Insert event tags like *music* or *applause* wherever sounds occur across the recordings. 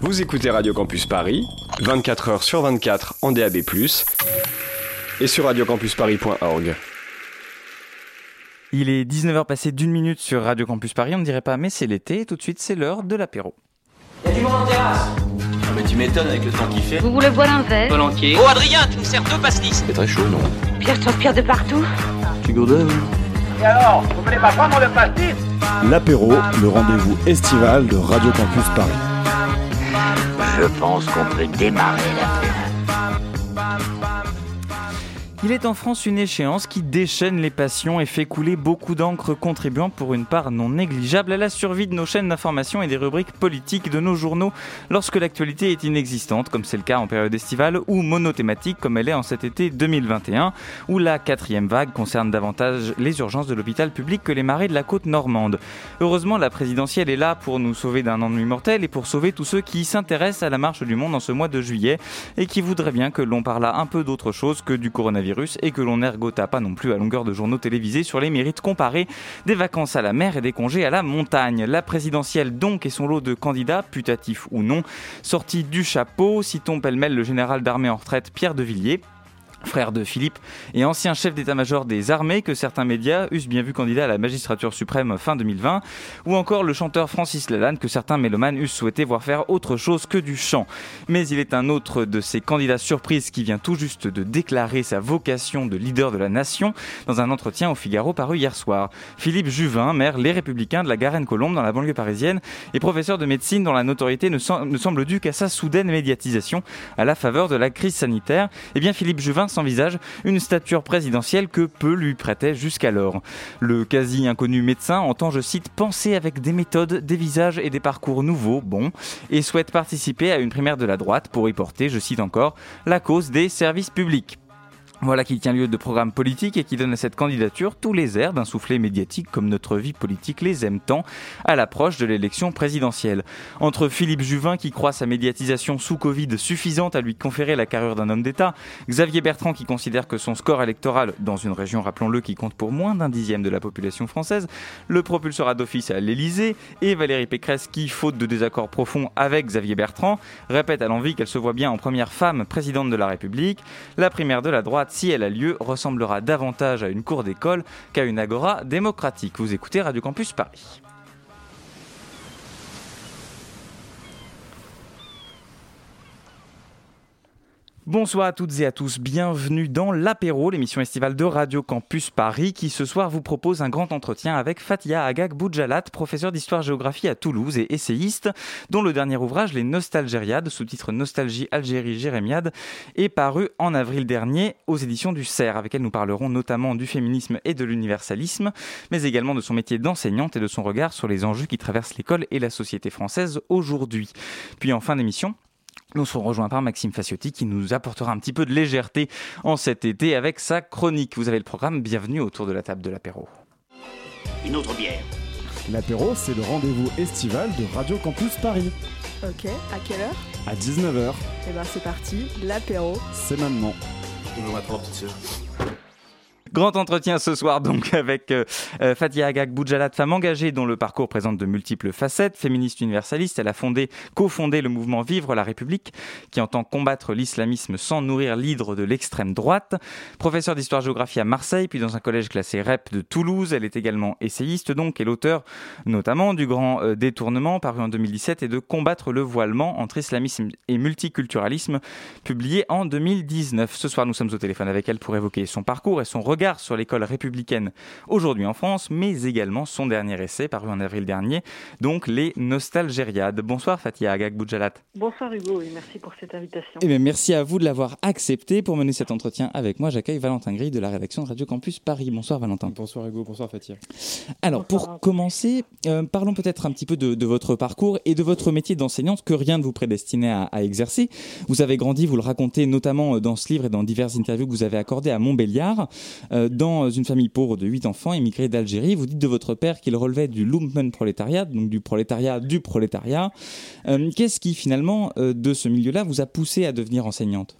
Vous écoutez Radio Campus Paris, 24h sur 24 en DAB+, et sur radiocampusparis.org. Il est 19h passé d'une minute sur Radio Campus Paris, on ne dirait pas, mais c'est l'été, tout de suite c'est l'heure de l'apéro. Y'a du monde en terrasse Ah mais tu m'étonnes avec le temps qu'il fait. Vous voulez boire un verre. Oh Adrien, tu nous sers deux pastis C'est très chaud, non? Pierre transpire de partout. Tu gourdin Et alors, vous voulez pas prendre le pastis? L'apéro, le rendez-vous estival de Radio Campus Paris. Je pense qu'on peut démarrer la Il est en France une échéance qui déchaîne les passions et fait couler beaucoup d'encre contribuant pour une part non négligeable à la survie de nos chaînes d'information et des rubriques politiques de nos journaux lorsque l'actualité est inexistante comme c'est le cas en période estivale ou monothématique comme elle est en cet été 2021 où la quatrième vague concerne davantage les urgences de l'hôpital public que les marées de la côte normande. Heureusement la présidentielle est là pour nous sauver d'un ennui mortel et pour sauver tous ceux qui s'intéressent à la marche du monde en ce mois de juillet et qui voudraient bien que l'on parlât un peu d'autre chose que du coronavirus et que l'on ergota pas non plus à longueur de journaux télévisés sur les mérites comparés des vacances à la mer et des congés à la montagne. La présidentielle donc et son lot de candidats, putatifs ou non, sortis du chapeau, citons pêle-mêle le général d'armée en retraite Pierre de Villiers, frère de Philippe et ancien chef d'état-major des armées que certains médias eussent bien vu candidat à la magistrature suprême fin 2020, ou encore le chanteur Francis Lalanne que certains mélomanes eussent souhaité voir faire autre chose que du chant. Mais il est un autre de ces candidats surprises qui vient tout juste de déclarer sa vocation de leader de la nation dans un entretien au Figaro paru hier soir. Philippe Juvin, maire Les Républicains de la Garenne-Colombe dans la banlieue parisienne et professeur de médecine dont la notoriété ne, semble due qu'à sa soudaine médiatisation à la faveur de la crise sanitaire, eh bien Philippe Juvin s'envisage une stature présidentielle que peu lui prêtait jusqu'alors. Le quasi inconnu médecin entend, je cite, penser avec des méthodes, des visages et des parcours nouveaux, bons, et souhaite participer à une primaire de la droite pour y porter, je cite encore, la cause des services publics. Voilà qui tient lieu de programme politique et qui donne à cette candidature tous les airs d'un soufflet médiatique comme notre vie politique les aime tant à l'approche de l'élection présidentielle. Entre Philippe Juvin qui croit sa médiatisation sous Covid suffisante à lui conférer la carrure d'un homme d'État, Xavier Bertrand qui considère que son score électoral dans une région, rappelons-le, qui compte pour moins d'un dixième de la population française, le propulsera d'office à l'Élysée et Valérie Pécresse qui, faute de désaccords profonds avec Xavier Bertrand, répète à l'envie qu'elle se voit bien en première femme présidente de la République, la primaire de la droite si elle a lieu, ressemblera davantage à une cour d'école qu'à une agora démocratique. Vous écoutez Radio Campus Paris. Bonsoir à toutes et à tous, bienvenue dans l'apéro, l'émission estivale de Radio Campus Paris qui ce soir vous propose un grand entretien avec Fatia Agag Boudjalat, professeur d'histoire-géographie à Toulouse et essayiste, dont le dernier ouvrage Les Nostalgériades, sous-titre Nostalgie Algérie Jérémiade, est paru en avril dernier aux éditions du CERF, avec elle nous parlerons notamment du féminisme et de l'universalisme, mais également de son métier d'enseignante et de son regard sur les enjeux qui traversent l'école et la société française aujourd'hui. Puis en fin d'émission, nous serons rejoints par Maxime Faciotti qui nous apportera un petit peu de légèreté en cet été avec sa chronique. Vous avez le programme, bienvenue autour de la table de l'apéro. Une autre bière. L'apéro, c'est le rendez-vous estival de Radio Campus Paris. Ok, à quelle heure? À 19h, Eh ben c'est parti, l'apéro. c'est maintenant. Petite sœur. Grand entretien ce soir donc *laughs* avec euh, euh, Fatia Agag Boudjalat, femme engagée dont le parcours présente de multiples facettes. Féministe universaliste, elle a fondé, cofondé le mouvement Vivre la République qui entend combattre l'islamisme sans nourrir l'hydre de l'extrême droite. Professeure d'histoire-géographie à Marseille, puis dans un collège classé REP de Toulouse. Elle est également essayiste donc et l'auteur notamment du Grand euh, Détournement paru en 2017 et de Combattre le voilement entre islamisme et multiculturalisme publié en 2019. Ce soir nous sommes au téléphone avec elle pour évoquer son parcours et son regard sur l'école républicaine aujourd'hui en France, mais également son dernier essai paru en avril dernier, donc les Nostalgériades. Bonsoir Fatia Agag Boudjalat. Bonsoir Hugo et merci pour cette invitation. Eh bien, merci à vous de l'avoir accepté pour mener cet entretien avec moi. J'accueille Valentin Gris de la rédaction de Radio Campus Paris. Bonsoir Valentin. Bonsoir Hugo, bonsoir Fatia. Alors, pour commencer, euh, parlons peut-être un petit peu de, de votre parcours et de votre métier d'enseignante que rien ne vous prédestinait à, à exercer. Vous avez grandi, vous le racontez notamment euh, dans ce livre et dans diverses interviews que vous avez accordées à Montbéliard, euh, dans une famille pauvre de 8 enfants immigrés d'Algérie. Vous dites de votre père qu'il relevait du Lumpenprolétariat, donc du prolétariat du prolétariat. Euh, Qu'est-ce qui finalement, euh, de ce milieu-là, vous a poussé à devenir enseignante?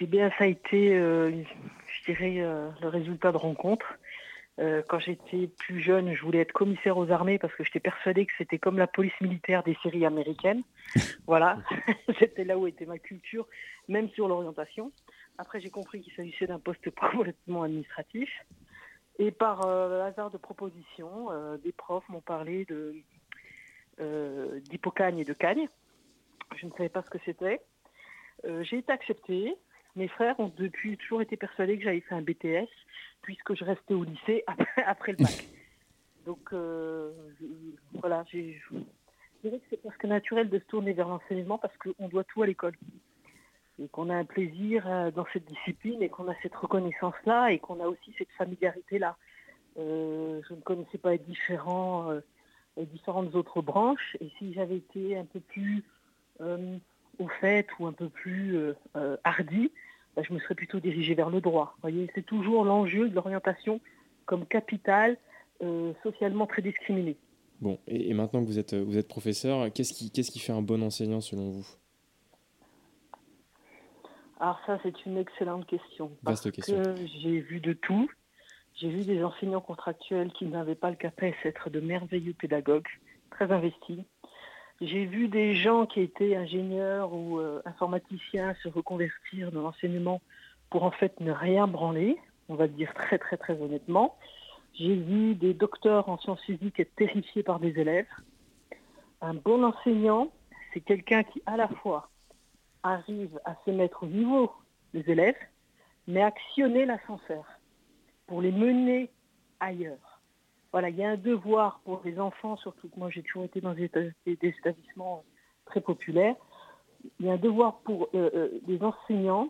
Eh bien ça a été, euh, je dirais, euh, le résultat de rencontres. Euh, quand j'étais plus jeune, je voulais être commissaire aux armées parce que j'étais persuadée que c'était comme la police militaire des séries américaines. *laughs* voilà, *laughs* c'était là où était ma culture, même sur l'orientation. Après, j'ai compris qu'il s'agissait d'un poste *laughs* complètement administratif. Et par euh, hasard de proposition, euh, des profs m'ont parlé de euh, et de cagne. Je ne savais pas ce que c'était. J'ai été acceptée. Mes frères ont depuis toujours été persuadés que j'avais fait un BTS puisque je restais au lycée *laughs* après, après le bac. Donc voilà, je dirais que c'est presque naturel de se tourner vers l'enseignement parce qu'on doit tout à l'école. Et qu'on a un plaisir euh, dans cette discipline et qu'on a cette reconnaissance-là et qu'on a aussi cette familiarité-là. Euh, je ne connaissais pas les, différents, euh, différentes autres branches et si j'avais été un peu plus au fait ou un peu plus hardi, bah, je me serais plutôt dirigée vers le droit. Voyez, c'est toujours l'enjeu de l'orientation comme capital euh, socialement très discriminé. Bon, et, et maintenant que vous êtes, vous êtes professeur, qu'est-ce qui, qu'est-ce qui fait un bon enseignant selon vous? Alors ça, c'est une excellente question. Vaste Parce question. que j'ai vu de tout. J'ai vu des enseignants contractuels qui n'avaient pas le capacité d'être de merveilleux pédagogues, très investis. J'ai vu des gens qui étaient ingénieurs ou euh, informaticiens se reconvertir dans l'enseignement pour en fait ne rien branler, on va le dire très très très honnêtement. J'ai vu des docteurs en sciences physiques être terrifiés par des élèves. Un bon enseignant, c'est quelqu'un qui à la fois arrive à se mettre au niveau des élèves, mais actionner l'ascenseur pour les mener ailleurs. Voilà, il y a un devoir pour les enfants, surtout que moi j'ai toujours été dans des, éta- des- des établissements très populaires, il y a un devoir pour euh, euh, les enseignants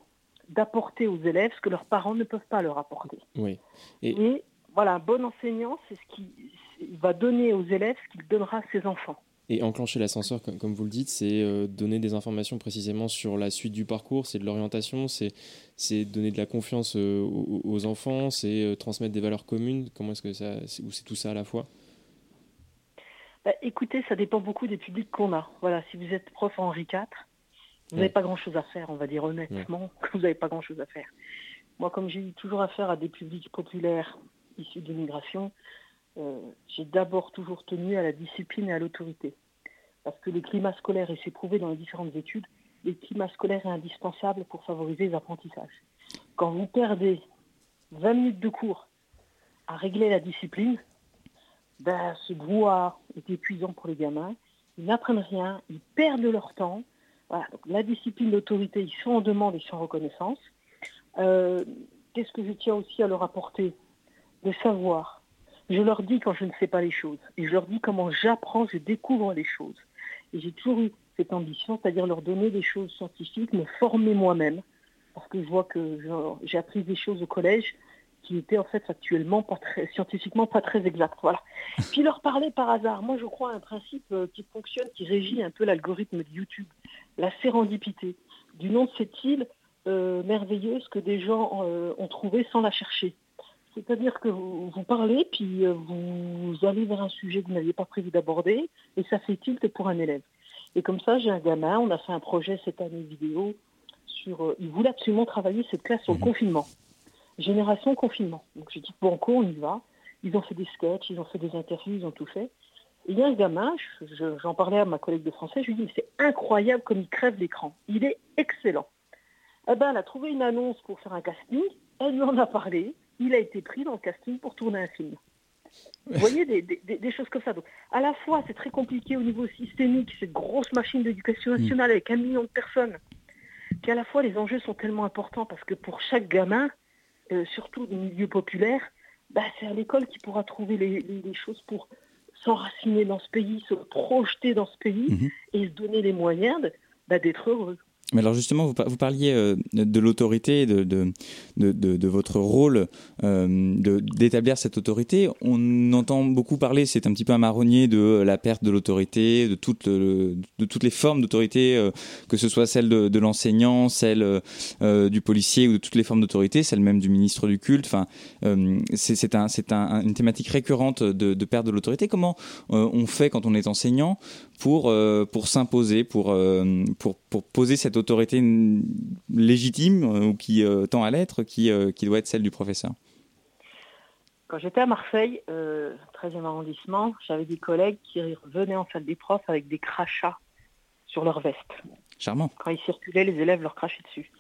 d'apporter aux élèves ce que leurs parents ne peuvent pas leur apporter. Oui. Et, Et, voilà, un bon enseignant, c'est ce qui va donner aux élèves ce qu'il donnera à ses enfants. Et enclencher l'ascenseur, comme, comme vous le dites, c'est euh, donner des informations précisément sur la suite du parcours, c'est de l'orientation, c'est, c'est donner de la confiance euh, aux, aux enfants, c'est euh, transmettre des valeurs communes. Comment est-ce que ça. c'est- Ou c'est tout ça à la fois? Bah, écoutez, ça dépend beaucoup des publics qu'on a. Voilà, si vous êtes prof Henri IV, vous n'avez Ouais. pas grand-chose à faire, on va dire honnêtement *laughs* vous n'avez pas grand-chose à faire. Moi, comme j'ai eu toujours affaire à des publics populaires issus de l'immigration, euh, j'ai d'abord toujours tenu à la discipline et à l'autorité. Parce que le climat scolaire, et c'est prouvé dans les différentes études, le climat scolaire est indispensable pour favoriser les apprentissages. Quand vous perdez 20 minutes de cours à régler la discipline, ben, ce brouhaha est épuisant pour les gamins. Ils n'apprennent rien, ils perdent leur temps. Voilà, donc la discipline, l'autorité, ils sont en demande et en reconnaissance. Euh, Qu'est-ce que je tiens aussi à leur apporter? De savoir. Je leur dis quand je ne sais pas les choses. Et je leur dis comment j'apprends, je découvre les choses. Et j'ai toujours eu cette ambition, c'est-à-dire leur donner des choses scientifiques, me former moi-même. Parce que je vois que j'ai appris des choses au collège qui étaient en fait actuellement pas très, scientifiquement pas très exactes. Voilà. *laughs* Puis leur parler par hasard. Moi, je crois à un principe euh, qui fonctionne, qui régit un peu l'algorithme de YouTube, la sérendipité. Du nom de cette île euh, merveilleuse que des gens euh, ont trouvée sans la chercher. C'est-à-dire que vous, vous parlez, puis euh, vous allez vers un sujet que vous n'aviez pas prévu d'aborder, et ça fait tilt pour un élève. Et comme ça, j'ai un gamin, on a fait un projet cette année vidéo sur... euh, il voulait absolument travailler cette classe sur le confinement. Génération confinement. Donc j'ai dit, bon, quoi, on y va. Ils ont fait des sketchs, ils ont fait des interviews, ils ont tout fait. Et il y a un gamin, je- je- j'en parlais à ma collègue de français, je lui dis, mais c'est incroyable comme il crève l'écran. Il est excellent. Eh ben, elle a trouvé une annonce pour faire un casting, elle lui en a parlé, il a été pris dans le casting pour tourner un film. Vous voyez, des, des- des- des choses comme ça. Donc, à la fois, c'est très compliqué au niveau systémique, cette grosse machine d'éducation nationale avec un million de personnes. Puis à la fois, les enjeux sont tellement importants parce que pour chaque gamin, euh, surtout du milieu populaire, bah, c'est à l'école qu'il pourra trouver les, les- les choses pour s'enraciner dans ce pays, se projeter dans ce pays Mhm. et se donner les moyens bah, d'être heureux. Mais alors justement, vous, par- vous parliez euh, de l'autorité, de, de, de, votre rôle euh, d'établir cette autorité. On entend beaucoup parler, c'est un petit peu un marronnier de la perte de l'autorité, de, de toutes les formes d'autorité, euh, que ce soit celle de, l'enseignant, celle du policier ou de toutes les formes d'autorité, celle même du ministre du culte. Enfin, c'est un, un- une thématique récurrente de, perte de l'autorité. Comment on fait quand on est enseignant pour, pour s'imposer, pour, pour, pour poser cette autorité légitime euh, ou qui euh, tend à l'être, qui, euh, qui doit être celle du professeur Quand j'étais à Marseille, euh, 13e arrondissement, j'avais des collègues qui venaient en salle des profs avec des crachats sur leur veste. Charmant. Quand ils circulaient, les élèves leur crachaient dessus.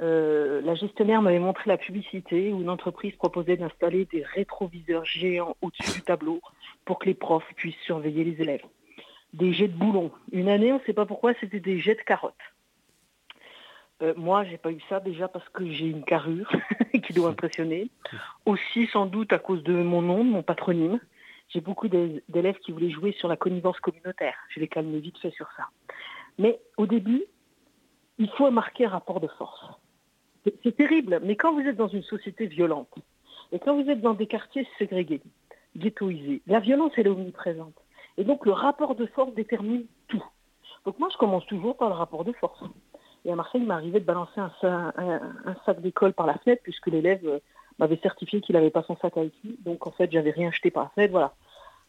Euh, la gestionnaire m'avait montré la publicité où une entreprise proposait d'installer des rétroviseurs géants au-dessus du tableau pour que les profs puissent surveiller les élèves. Des jets de boulons. Une année, on ne sait pas pourquoi, c'était des jets de carottes. Euh, moi, j'ai pas eu ça déjà parce que j'ai une carrure *laughs* qui doit impressionner. Aussi, sans doute, à cause de mon nom, de mon patronyme. J'ai beaucoup d'élèves qui voulaient jouer sur la connivence communautaire. Je les calme vite fait sur ça. Mais au début, il faut marquer un rapport de force. C'est terrible, mais quand vous êtes dans une société violente, et quand vous êtes dans des quartiers ségrégés, ghettoisés, la violence, elle est omniprésente. Et donc le rapport de force détermine tout. Donc moi, je commence toujours par le rapport de force. Et à Marseille, il m'arrivait de balancer un, sac d'école par la fenêtre, puisque l'élève euh, m'avait certifié qu'il n'avait pas son sac avec lui. Donc en fait, j'avais rien jeté par la fenêtre, voilà.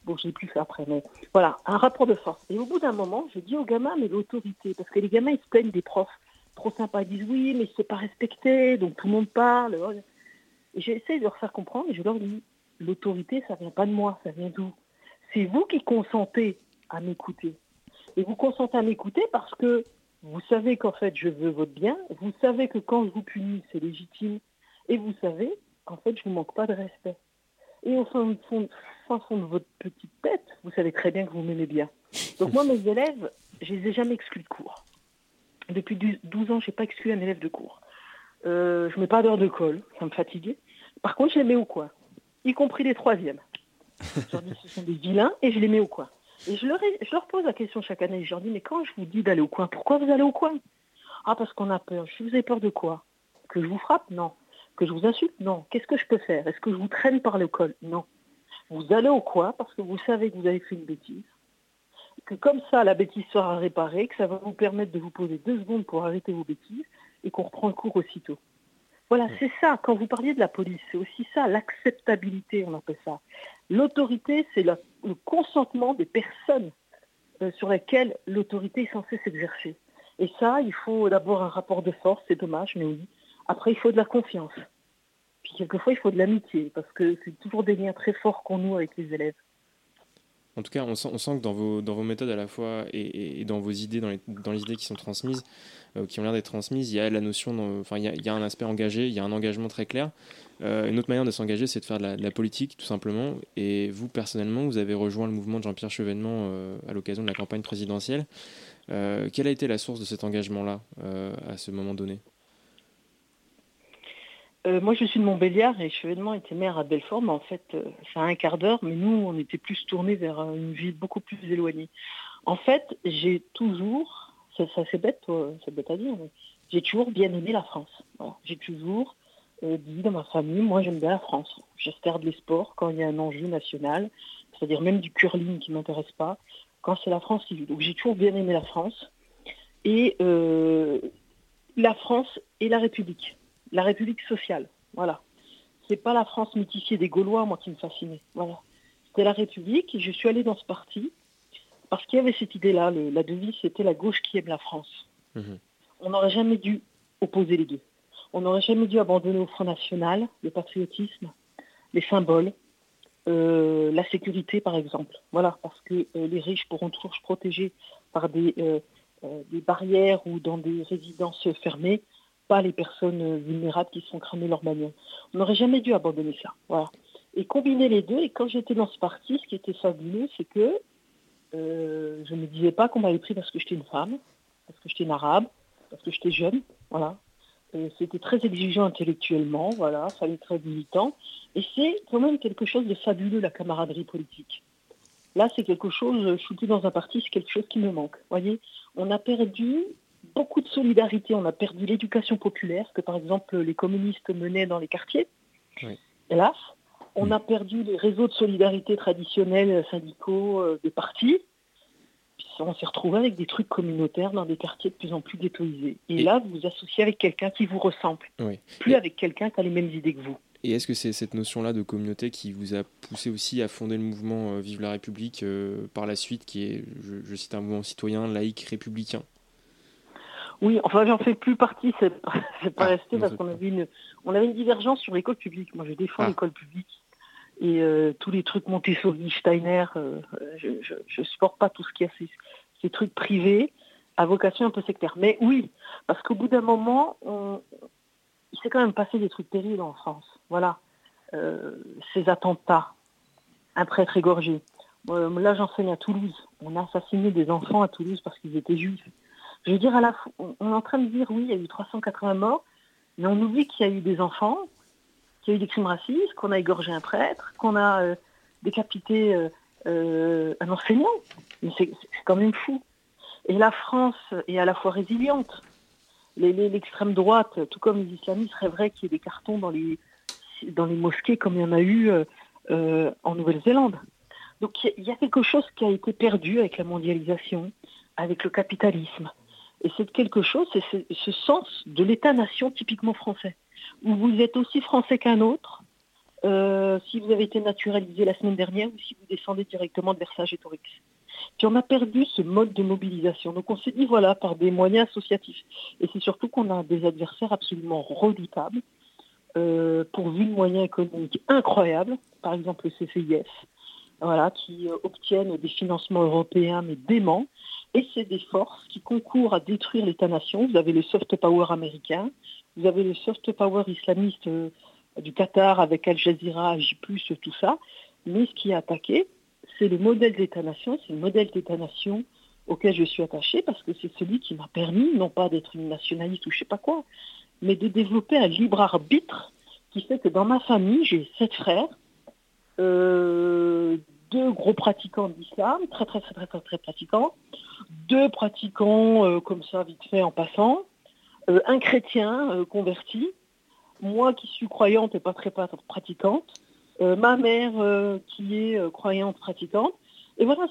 Bon, je l'ai plus fait après, mais voilà, un rapport de force. Et au bout d'un moment, je dis aux gamins, mais l'autorité, parce que les gamins, ils se plaignent des profs trop sympas, ils disent oui, mais c'est pas respecté, donc tout le monde parle. Et j'essaie de leur faire comprendre, et je leur dis, l'autorité, ça vient pas de moi, ça vient d'où? C'est vous qui consentez à m'écouter. Et vous consentez à m'écouter parce que vous savez qu'en fait, je veux votre bien, vous savez que quand je vous punis, c'est légitime, et vous savez qu'en fait, je ne vous manque pas de respect. Et au fond, fond, de votre petite tête, vous savez très bien que vous m'aimez bien. Donc moi, mes élèves, je les ai jamais exclus de cours. Depuis 12 ans, je n'ai pas exclu un élève de cours. Euh, je ne mets pas d'heure de colle, ça me fatiguait. Par contre, je les mets au coin, y compris les troisièmes. Je ce sont des vilains et je les mets au coin. Et je leur, je leur pose la question chaque année. Je leur dis, mais quand je vous dis d'aller au coin, pourquoi vous allez au coin? Ah, parce qu'on a peur. Je vous avez peur de quoi? Que je vous frappe? Non. Que je vous insulte? Non. Qu'est-ce que je peux faire? Est-ce que je vous traîne par le col Non. Vous allez au coin parce que vous savez que vous avez fait une bêtise. Que comme ça, la bêtise sera réparée, que ça va vous permettre de vous poser deux secondes pour arrêter vos bêtises et qu'on reprend le cours aussitôt. Voilà, c'est ça. Quand vous parliez de la police, c'est aussi ça, l'acceptabilité, on appelle ça. L'autorité, c'est le consentement des personnes euh, sur lesquelles l'autorité est censée s'exercer. Et ça, il faut d'abord un rapport de force, c'est dommage, mais oui. Après, il faut de la confiance. Puis quelquefois, il faut de l'amitié, parce que c'est toujours des liens très forts qu'on noue avec les élèves. En tout cas, on sent, que dans vos, dans vos méthodes à la fois et, dans vos idées, dans les, dans les idées qui sont transmises, euh, qui ont l'air d'être transmises, il y a la notion, enfin, il y, a, un aspect engagé, il y a un engagement très clair. Euh, une autre manière de s'engager, c'est de faire de la, politique, tout simplement. Et vous, personnellement, vous avez rejoint le mouvement de Jean-Pierre Chevènement euh, à l'occasion de la campagne présidentielle. quelle a été la source de cet engagement-là à ce moment donné? Moi, je suis de Montbéliard et Chevènement était maire à Belfort, mais en fait, c'est un quart d'heure, mais nous, on était plus tournés vers une ville beaucoup plus éloignée. En fait, j'ai toujours ça, c'est bête, c'est bête à dire, j'ai toujours bien aimé la France. J'ai toujours euh, dit dans ma famille, moi j'aime bien la France. Je regarde les sports quand il y a un enjeu national, c'est-à-dire même du curling qui ne m'intéresse pas, quand c'est la France qui joue. Donc j'ai toujours bien aimé la France. Et euh, la France et la République, la République sociale, voilà. C'est pas la France mythifiée des Gaulois, moi, qui me fascinait. Voilà. C'était la République, et je suis allée dans ce parti parce qu'il y avait cette idée-là, la devise, c'était la gauche qui aime la France. Mhm. On n'aurait jamais dû opposer les deux. On n'aurait jamais dû abandonner au Front National le patriotisme, les symboles, euh, la sécurité par exemple. Voilà, parce que euh, les riches pourront toujours se protéger par des, euh, des, barrières ou dans des résidences fermées, pas les personnes vulnérables qui sont cramées leur bagnole. On n'aurait jamais dû abandonner ça. Voilà. Et combiner les deux, et quand j'étais dans ce parti, ce qui était fabuleux, c'est que euh, je ne me disais pas qu'on m'avait pris parce que j'étais une femme, parce que j'étais une arabe, parce que j'étais jeune, voilà. C'était très exigeant intellectuellement, voilà, ça allait très militant. Et c'est quand même quelque chose de fabuleux, la camaraderie politique. Là, c'est quelque chose, je suis dans un parti, c'est quelque chose qui me manque. voyez, on a perdu beaucoup de solidarité, on a perdu l'éducation populaire que, par exemple, les communistes menaient dans les quartiers. Hélas, on a perdu les réseaux de solidarité traditionnels syndicaux euh, des partis. Puis on s'est retrouvé avec des trucs communautaires dans des quartiers de plus en plus ghettoisés. Et, là, vous vous associez avec quelqu'un qui vous ressemble, plus avec quelqu'un qui a les mêmes idées que vous. Et est-ce que c'est cette notion-là de communauté qui vous a poussé aussi à fonder le mouvement euh, Vive la République euh, par la suite, qui est, je, cite un mouvement citoyen, laïque, républicain? Oui, enfin, j'en fais plus partie, c'est pas, *laughs* ah, resté parce qu'on avait une, on avait une divergence sur l'école publique. Moi, je défends ah. l'école publique et tous les trucs Montessori, Steiner, je, ne supporte pas tout ce qui a ces, ces, trucs privés à vocation un peu sectaire. Mais oui, parce qu'au bout d'un moment, il s'est quand même passé des trucs terribles en France. Voilà, ces attentats, un prêtre égorgé. là, j'enseigne à Toulouse. On a assassiné des enfants à Toulouse parce qu'ils étaient juifs. Je veux dire, à la on est en train de dire, oui, il y a eu 380 morts, mais on oublie qu'il y a eu des enfants, qu'il y a eu des crimes racistes, qu'on a égorgé un prêtre, qu'on a euh, décapité euh, euh, un enseignant. C'est quand même fou. Et la France est à la fois résiliente. L'extrême droite, tout comme les islamistes, rêveraient qu'il y ait des cartons dans les mosquées comme il y en a eu en Nouvelle-Zélande. Donc il y a quelque chose qui a été perdu avec la mondialisation, avec le capitalisme. Et c'est quelque chose, c'est ce sens de l'État-nation typiquement français, où vous êtes aussi français qu'un autre, euh, si vous avez été naturalisé la semaine dernière ou si vous descendez directement de Versailles-Torix. Puis on a perdu ce mode de mobilisation. Donc on s'est dit, voilà, par des moyens associatifs. Et c'est surtout qu'on a des adversaires absolument redoutables, euh, pourvus de moyens économiques incroyables, par exemple le CCIF, voilà, qui euh, obtiennent des financements européens mais déments, et c'est des forces qui concourent à détruire l'État-nation. Vous avez le soft power américain, vous avez le soft power islamiste euh, du Qatar avec Al Jazeera, J+, tout ça. Mais ce qui est attaqué, c'est le modèle d'État-nation, c'est le modèle d'État-nation auquel je suis attaché parce que c'est celui qui m'a permis, non pas d'être une nationaliste ou je sais pas quoi, mais de développer un libre arbitre qui fait que dans ma famille, j'ai sept frères, euh, deux gros pratiquants d'islam, très très très très très très pratiquants, deux pratiquants euh, comme ça vite fait en passant, euh, un chrétien euh, converti, moi qui suis croyante et pas très pratiquante, ma mère qui est croyante pratiquante. Et voilà,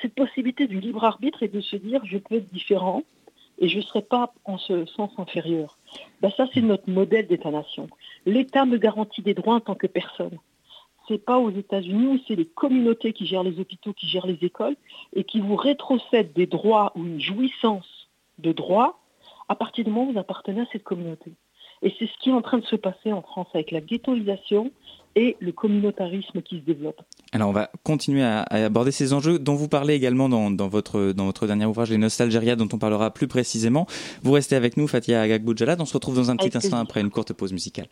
cette possibilité du libre arbitre et de se dire je peux être différent et je ne serai pas en ce sens inférieur. Ben, ça, c'est notre modèle d'État-nation. L'État me garantit des droits en tant que personne c'est pas aux États-Unis où c'est les communautés qui gèrent les hôpitaux, qui gèrent les écoles et qui vous rétrocèdent des droits ou une jouissance de droits à partir du moment où vous appartenez à cette communauté. Et c'est ce qui est en train de se passer en France avec la ghettoisation et le communautarisme qui se développe. Alors on va continuer à, aborder ces enjeux dont vous parlez également dans, votre, dans votre dernier ouvrage, Les Nostalgéria, dont on parlera plus précisément. Vous restez avec nous, Fatia Agagboudjalad. On se retrouve dans un petit instant après une courte pause musicale.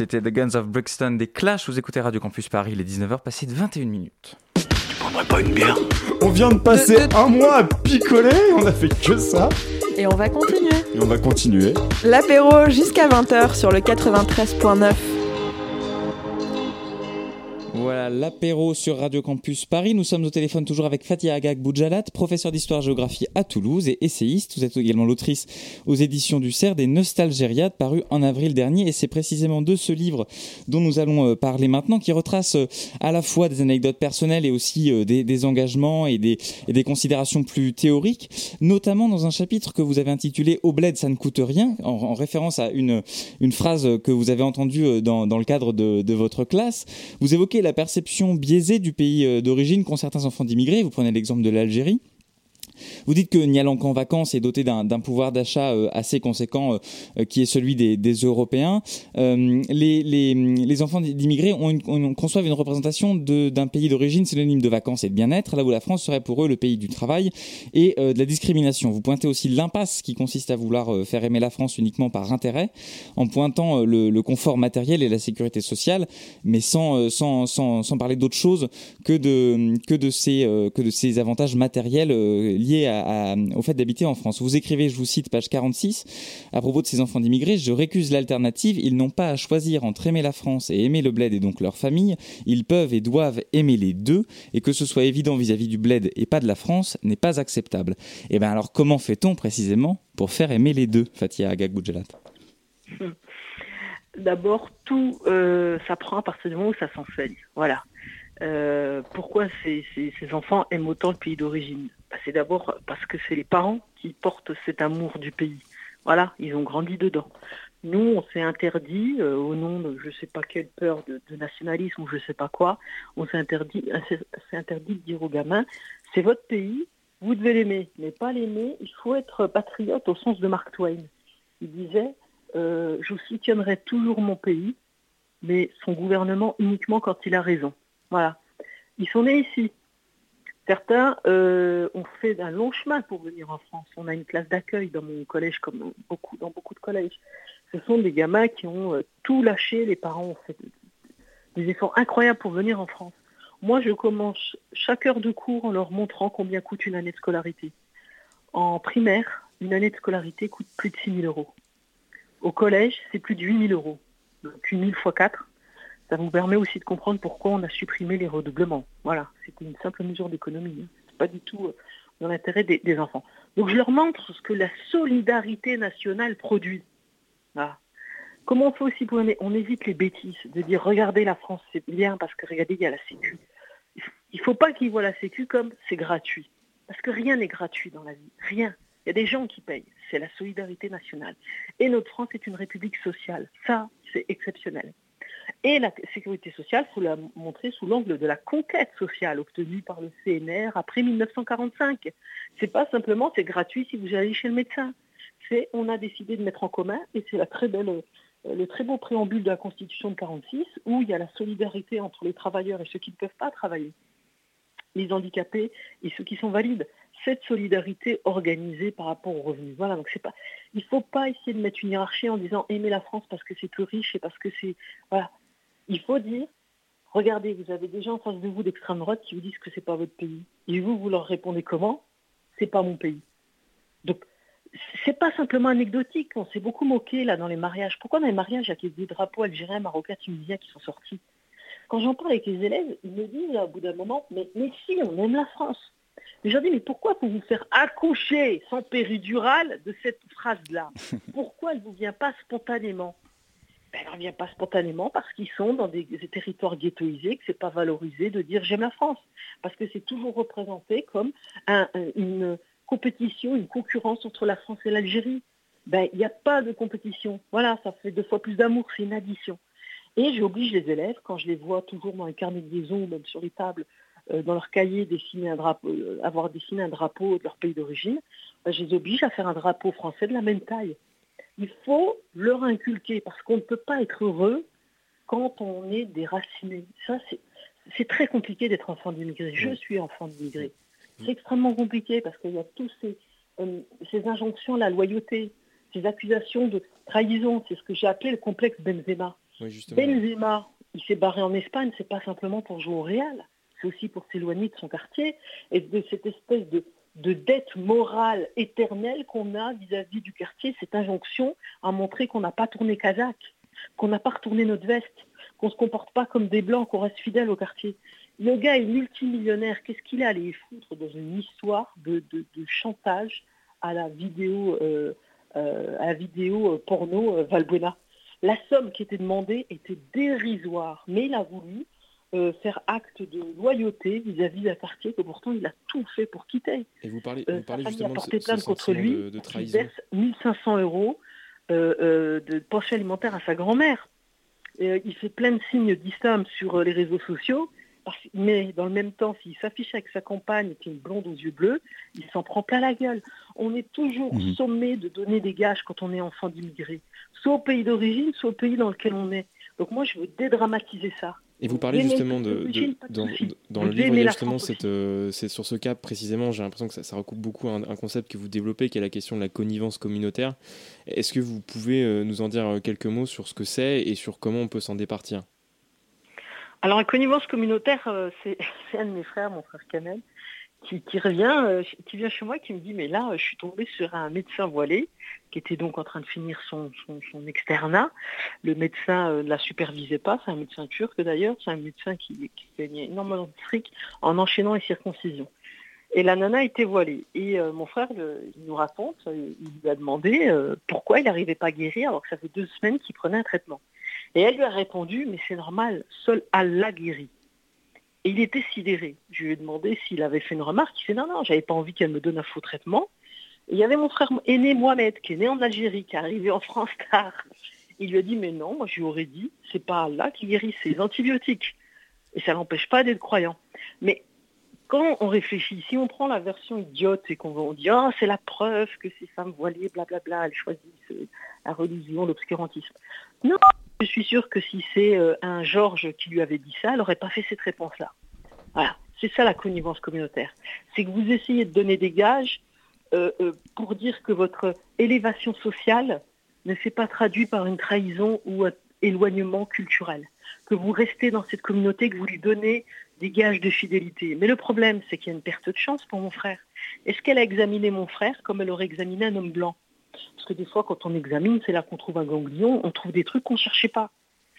C'était The Guns of Brixton des Clash. Vous écoutez Radio Campus Paris, les 19h passées de 21 minutes. Tu prendrais pas une bière? On vient de passer un mois à picoler, on a fait que ça. Et on va continuer. Et on va continuer. L'apéro jusqu'à 20h sur le 93.9. l'apéro sur Radio Campus Paris. Nous sommes au téléphone toujours avec Fatia Agag Boudjalat, professeur d'histoire-géographie à Toulouse et essayiste. Vous êtes également l'autrice aux éditions du CERF des Nostalgériades, paru en avril dernier. Et c'est précisément de ce livre dont nous allons euh, parler maintenant, qui retrace euh, à la fois des anecdotes personnelles et aussi euh, des, engagements et des, considérations plus théoriques, notamment dans un chapitre que vous avez intitulé Au ça ne coûte rien, en, en référence à une, phrase que vous avez entendue dans, le cadre de votre classe. Vous évoquez la perception biaisée du pays d'origine qu'ont certains enfants d'immigrés. Vous prenez l'exemple de l'Algérie. Vous dites que Nialanque en vacances est doté d'un pouvoir d'achat euh, assez conséquent euh, qui est celui des, Européens. Euh, les, enfants d'immigrés conçoivent une représentation d'un pays d'origine synonyme de vacances et de bien-être, là où la France serait pour eux le pays du travail et euh, de la discrimination. Vous pointez aussi l'impasse qui consiste à vouloir euh, faire aimer la France uniquement par intérêt, en pointant le, le, confort matériel et la sécurité sociale, mais sans, sans, sans, sans parler d'autre chose que de, que, de ces, que de ces avantages matériels liés à, au fait d'habiter en France. Vous écrivez, je vous cite, page 46, à propos de ces enfants d'immigrés, je récuse l'alternative, ils n'ont pas à choisir entre aimer la France et aimer le bled et donc leur famille, ils peuvent et doivent aimer les deux, et que ce soit évident vis-à-vis -vis du bled et pas de la France n'est pas acceptable. Et bien alors comment fait-on précisément pour faire aimer les deux, Fatia Agagoujalat *laughs* D'abord, tout euh, s'apprend à partir du moment où ça s'enseigne. Voilà. Euh, pourquoi ces, enfants aiment autant le pays d'origine? Bah, C'est d'abord parce que c'est les parents qui portent cet amour du pays. Voilà, ils ont grandi dedans. Nous, on s'est interdit, euh, au nom de je ne sais pas quelle peur de, nationalisme ou je ne sais pas quoi, on s'est interdit, interdit de dire aux gamins, c'est votre pays, vous devez l'aimer, mais pas l'aimer, il faut être patriote au sens de Mark Twain. Il disait, euh, je soutiendrai toujours mon pays, mais son gouvernement uniquement quand il a raison. Voilà. Ils sont nés ici. Certains euh, ont fait un long chemin pour venir en France. On a une classe d'accueil dans mon collège, comme beaucoup, dans beaucoup de collèges. Ce sont des gamins qui ont euh, tout lâché. Les parents ont fait des efforts incroyables pour venir en France. Moi, je commence chaque heure de cours en leur montrant combien coûte une année de scolarité. En primaire, une année de scolarité coûte plus de 6 000 euros. Au collège, c'est plus de 8 000 euros. Donc 8 000 fois 4, ça vous permet aussi de comprendre pourquoi on a supprimé les redoublements. Voilà, c'était une simple mesure d'économie. Hein. C'est pas du tout dans l'intérêt des, enfants. Donc je leur montre ce que la solidarité nationale produit. Comment on fait aussi pour on évite les bêtises de dire regardez la France c'est bien parce que regardez il y a la Sécu. Il faut pas qu'ils voient la Sécu comme c'est gratuit parce que rien n'est gratuit dans la vie, rien. Il y a des gens qui payent, c'est la solidarité nationale. Et notre France est une république sociale. Ça, c'est exceptionnel. Et la sécurité sociale, il faut la montrer sous l'angle de la conquête sociale obtenue par le CNR après 1945. C'est pas simplement c'est gratuit si vous allez chez le médecin. C'est on a décidé de mettre en commun et c'est la très belle le très beau préambule de la Constitution de 46 où il y a la solidarité entre les travailleurs et ceux qui ne peuvent pas travailler, les handicapés et ceux qui sont valides. Cette solidarité organisée par rapport aux revenus. Voilà, donc c'est pas, il faut pas essayer de mettre une hiérarchie en disant aimer la France parce que c'est plus riche et parce que c'est, voilà. Il faut dire, regardez, vous avez des gens en face de vous d'extrême droite qui vous disent que c'est pas votre pays. Et vous, vous leur répondez comment? C'est pas mon pays. Donc, c'est pas simplement anecdotique. On s'est beaucoup moqué là dans les mariages. Pourquoi dans les mariages, il y a des drapeaux algériens, marocains, tunisiens qui sont sortis? Quand j'en parle avec les élèves, ils me disent là, au bout d'un moment, mais, mais si, on aime la France. Mais je leur dis, mais pourquoi pour vous faire accoucher sans péridurale de cette phrase-là? *laughs* Pourquoi elle ne vous vient pas spontanément? Elle ne vient pas spontanément parce qu'ils sont dans des, territoires ghettoisés, que ce n'est pas valorisé de dire j'aime la France. Parce que c'est toujours représenté comme un, une compétition, une concurrence entre la France et l'Algérie. Ben, il n'y a pas de compétition. Voilà, ça fait deux fois plus d'amour, c'est une addition. Et j'oblige les élèves, quand je les vois toujours dans les carnets de liaison même sur les tables, euh, dans leur cahier, dessiner un drapeau, euh, avoir dessiné un drapeau de leur pays d'origine, ben, je les oblige à faire un drapeau français de la même taille. Il faut leur inculquer, parce qu'on ne peut pas être heureux quand on est déraciné. Ça, c'est très compliqué d'être enfant d'immigré. Je suis enfant d'immigré. C'est extrêmement compliqué parce qu'il y a tous ces, euh, ces injonctions, la loyauté, ces accusations de trahison. C'est ce que j'ai appelé le complexe Benzema. Benzema, il s'est barré en Espagne, c'est pas simplement pour jouer au Real, c'est aussi pour s'éloigner de son quartier et de cette espèce de, de dette morale éternelle qu'on a vis-à-vis du quartier, cette injonction à montrer qu'on n'a pas tourné kazakh, qu'on n'a pas retourné notre veste, qu'on ne se comporte pas comme des blancs, qu'on reste fidèle au quartier. Le gars est multimillionnaire, qu'est-ce qu'il a à foutre dans une histoire de, chantage à la vidéo, euh, euh, à la vidéo euh, porno Valbuena? La somme qui était demandée était dérisoire, mais il a voulu faire acte de loyauté vis-à-vis d'un quartier que pourtant il a tout fait pour quitter. Et vous parlez, vous parlez justement de ce, contre lui, de, de trahison. Il verse 1500 euros de pension alimentaire à sa grand-mère. il fait plein de signes d'islam sur les réseaux sociaux mais dans le même temps, s'il s'affiche avec sa compagne qui est une blonde aux yeux bleus, il s'en prend plein la gueule. On est toujours mhm. sommé de donner des gages quand on est enfant d'immigrés, soit au pays d'origine, soit au pays dans lequel on est. Donc moi, je veux dédramatiser ça. Et vous parlez justement de, dans, le livre, il justement euh, c'est sur ce cas précisément, j'ai l'impression que ça, recoupe beaucoup un, concept que vous développez, qui est la question de la connivence communautaire. Est-ce que vous pouvez euh, nous en dire euh, quelques mots sur ce que c'est et sur comment on peut s'en départir? Alors, la connivence communautaire, *laughs* c'est un de mes frères, mon frère Kamel, qui, revient, euh, qui vient chez moi qui me dit, mais là, je suis tombée sur un médecin voilé qui était donc en train de finir son, externat. Le médecin ne euh, la supervisait pas, c'est un médecin turc d'ailleurs, c'est un médecin qui, gagnait énormément de fric en enchaînant les circoncisions. Et la nana était voilée. Et mon frère, il nous raconte, il lui a demandé pourquoi il n'arrivait pas à guérir alors que ça fait deux semaines qu'il prenait un traitement. Et elle lui a répondu, mais c'est normal, seul Allah guérit. Et il était sidéré. Je lui ai demandé s'il avait fait une remarque. Il fait non, non, j'avais pas envie qu'elle me donne un faux traitement. Il y avait mon frère aîné Mohamed, qui est né en Algérie, qui est arrivé en France tard. Il lui a dit, mais non, moi je lui aurais dit, c'est pas Allah qui guérit, c'est les antibiotiques. Et ça n'empêche pas d'être croyant. Mais quand on réfléchit, si on prend la version idiote et qu'on dit oh, c'est la preuve que ces femmes voilées, blablabla, elles choisissent euh, la religion, l'obscurantisme. Non, je suis sûre que si c'est euh, un Georges qui lui avait dit ça, elle n'aurait pas fait cette réponse-là. Voilà, c'est ça la connivence communautaire. C'est que vous essayez de donner des gages euh, pour dire que votre élévation sociale ne s'est pas traduite par une trahison ou un éloignement culturel. Que vous restez dans cette communauté, que vous lui donnez des gages de fidélité. Mais le problème, c'est qu'il y a une perte de chance pour mon frère. Est-ce qu'elle a examiné mon frère comme elle aurait examiné un homme blanc? Parce que des fois, quand on examine, c'est là qu'on trouve un ganglion, on trouve des trucs qu'on ne cherchait pas.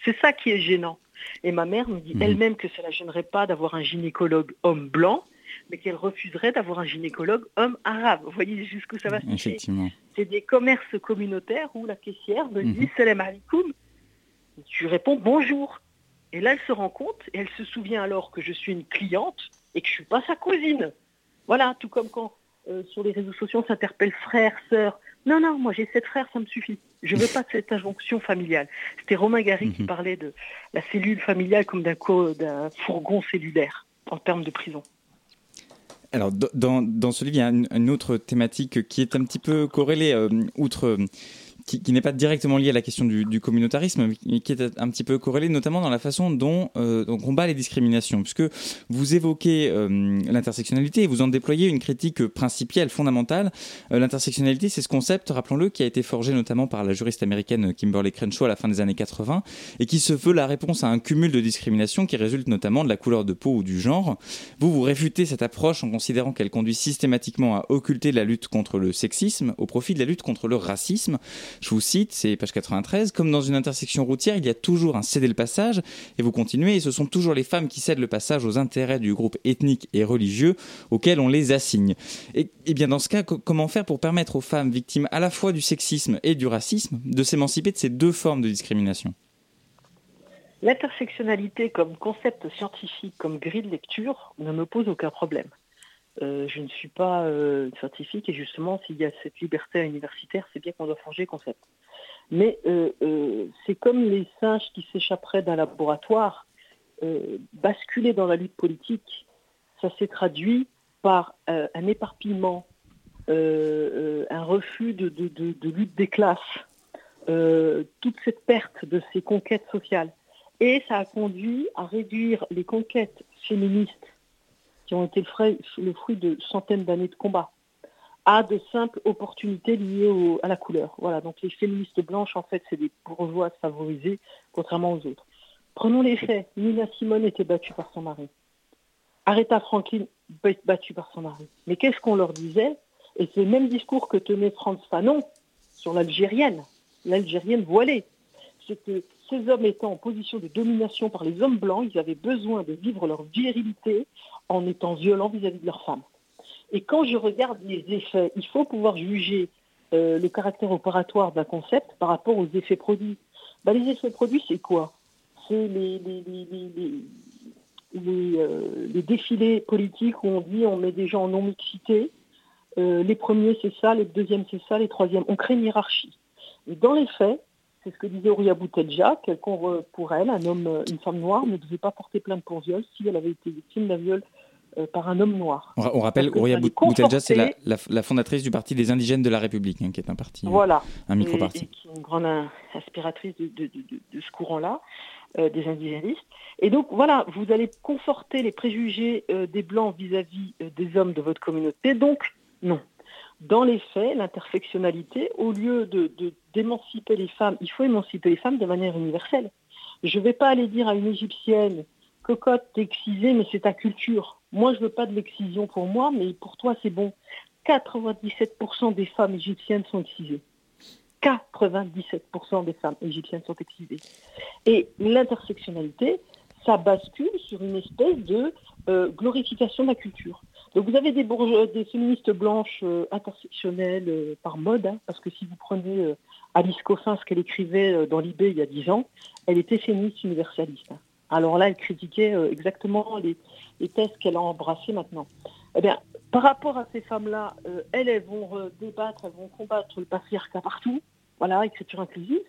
C'est ça qui est gênant. Et ma mère me dit mhm. elle-même que ça ne la gênerait pas d'avoir un gynécologue homme blanc, mais qu'elle refuserait d'avoir un gynécologue homme arabe. Vous voyez jusqu'où ça va se Effectivement. C'est des commerces communautaires où la caissière me dit mhm. salam alaikum. Je réponds bonjour. Et là, elle se rend compte et elle se souvient alors que je suis une cliente et que je ne suis pas sa cousine. Voilà, tout comme quand euh, sur les réseaux sociaux on s'interpelle frère, sœur. Non, non, moi j'ai sept frères, ça me suffit. Je ne veux *laughs* pas de cette injonction familiale. C'était Romain Gary qui mhm. parlait de la cellule familiale comme d'un fourgon cellulaire en termes de prison. Alors, dans, dans, ce livre, il y a une, autre thématique qui est un petit peu corrélée, euh, outre qui, n'est pas directement lié à la question du, communautarisme, mais qui est un petit peu corrélé notamment dans la façon dont, euh, on combat les discriminations, puisque vous évoquez euh, l'intersectionnalité et vous en déployez une critique principielle, fondamentale. Euh, l'intersectionnalité, c'est ce concept, rappelons-le, qui a été forgé notamment par la juriste américaine Kimberly Crenshaw à la fin des années 80, et qui se veut la réponse à un cumul de discriminations qui résulte notamment de la couleur de peau ou du genre. Vous, vous réfutez cette approche en considérant qu'elle conduit systématiquement à occulter la lutte contre le sexisme au profit de la lutte contre le racisme. Je vous cite, c'est page 93, comme dans une intersection routière, il y a toujours un céder le passage, et vous continuez, et ce sont toujours les femmes qui cèdent le passage aux intérêts du groupe ethnique et religieux auxquels on les assigne. Et, bien dans ce cas, comment faire pour permettre aux femmes victimes à la fois du sexisme et du racisme de s'émanciper de ces deux formes de discrimination? L'intersectionnalité comme concept scientifique, comme grille de lecture, ne me pose aucun problème. Euh, je ne suis pas euh, scientifique et justement, s'il y a cette liberté universitaire, c'est bien qu'on doit changer concept. Mais euh, c'est comme les singes qui s'échapperaient d'un laboratoire, basculer dans la lutte politique, ça s'est traduit par un éparpillement, un refus de, lutte des classes, toute cette perte de ces conquêtes sociales. Et ça a conduit à réduire les conquêtes féministes qui ont été le fruit, de centaines d'années de combat à de simples opportunités liées à la couleur. Voilà, donc les féministes blanches, en fait, c'est des bourgeoises favorisées, contrairement aux autres. Prenons les faits. Nina Simone était battue par son mari. Aretha Franklin battue par son mari. Mais qu'est-ce qu'on leur disait? Et c'est le même discours que tenait Franz Fanon sur l'Algérienne, l'Algérienne voilée. C'est que ces hommes étant en position de domination par les hommes blancs, ils avaient besoin de vivre leur virilité en étant violents vis-à-vis de leurs femmes. Et quand je regarde les effets, il faut pouvoir juger euh, le caractère opératoire d'un concept par rapport aux effets produits. Ben, les effets produits, c'est quoi? C'est euh, les, défilés politiques où on dit on met des gens en non-mixité. Euh, les premiers, c'est ça, les deuxièmes, c'est ça, les troisièmes. On crée une hiérarchie. Et dans les faits, c'est ce que disait Ouria Boutelja, qu'elle pour elle, un homme, une femme noire ne devait pas porter plainte pour viol si elle avait été victime d'un viol euh, par un homme noir. On, rappelle, Ouria Boutelja, c'est la, fondatrice du Parti des indigènes de la République, hein, qui est un parti, voilà. un micro-parti. qui est une grande inspiratrice de, ce courant-là, euh, des indigénistes. Et donc, voilà, vous allez conforter les préjugés euh, des Blancs vis-à-vis des hommes de votre communauté. Donc, non. Dans les faits, l'intersectionnalité, au lieu d'émanciper les femmes, il faut émanciper les femmes de manière universelle. Je ne vais pas aller dire à une Égyptienne, cocotte, t'es excisée, mais c'est ta culture. Moi, je veux pas de l'excision pour moi, mais pour toi, c'est bon. 97% des femmes égyptiennes sont excisées. 97% des femmes égyptiennes sont excisées. Et l'intersectionnalité, ça bascule sur une espèce de euh, glorification de la culture. Donc vous avez des, des féministes blanches euh, intersectionnelles euh, par mode, hein, parce que si vous prenez Alice Coffin, ce qu'elle écrivait dans l'IB il y a 10 ans, elle était féministe universaliste. Hein. Alors là, elle critiquait exactement les, les thèses qu'elle a embrassées maintenant. Eh bien, par rapport à ces femmes-là, euh, elles, elles vont débattre, elles vont combattre le patriarcat partout, voilà, écriture inclusive,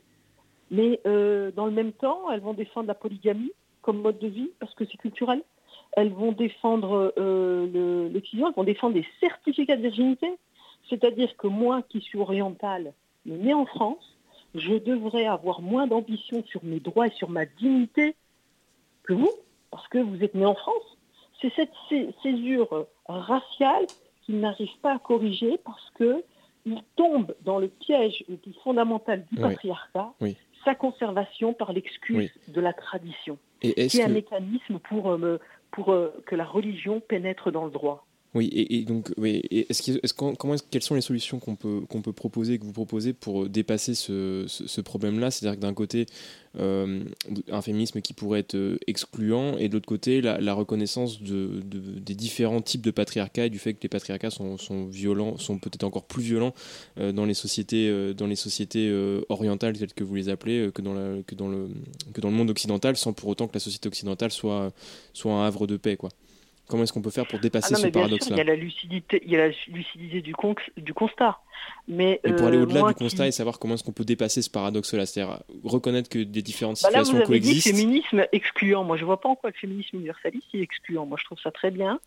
mais euh, dans le même temps, elles vont défendre la polygamie comme mode de vie parce que c'est culturel. Elles vont défendre euh, l'excision, elles vont défendre des certificats de virginité, c'est-à-dire que moi qui suis orientale, mais née en France, je devrais avoir moins d'ambition sur mes droits et sur ma dignité que vous, parce que vous êtes né en France. C'est cette césure raciale qu'il n'arrive pas à corriger parce qu'il tombe dans le piège le plus fondamental du patriarcat, sa conservation par l'excuse de la tradition, qui est, un mécanisme pour, euh, pour euh, que la religion pénètre dans le droit. Oui, et, donc, oui, est-ce est comment quelles sont les solutions qu'on peut, qu'on peut proposer, que vous proposez pour dépasser ce, problème-là? C'est-à-dire que d'un côté, euh, un féminisme qui pourrait être euh, excluant, et de l'autre côté, la, reconnaissance de, des différents types de patriarcat et du fait que les patriarcats sont, violents, sont peut-être encore plus violents euh, dans les sociétés, dans les sociétés orientales, telles que vous les appelez, que, dans la, que, dans le, que dans le monde occidental, sans pour autant que la société occidentale soit, soit un havre de paix, quoi. Comment est-ce qu'on peut faire pour dépasser ah ce paradoxe-là Il y a la lucidité, il y a la lucidité du, du constat. Mais, et pour aller euh, au-delà du constat et savoir comment est-ce qu'on peut dépasser ce paradoxe-là, c'est-à-dire reconnaître que des différentes bah situations là, vous avez Dit féminisme excluant. Moi, je vois pas en quoi le féminisme universaliste est excluant. Moi, je trouve ça très bien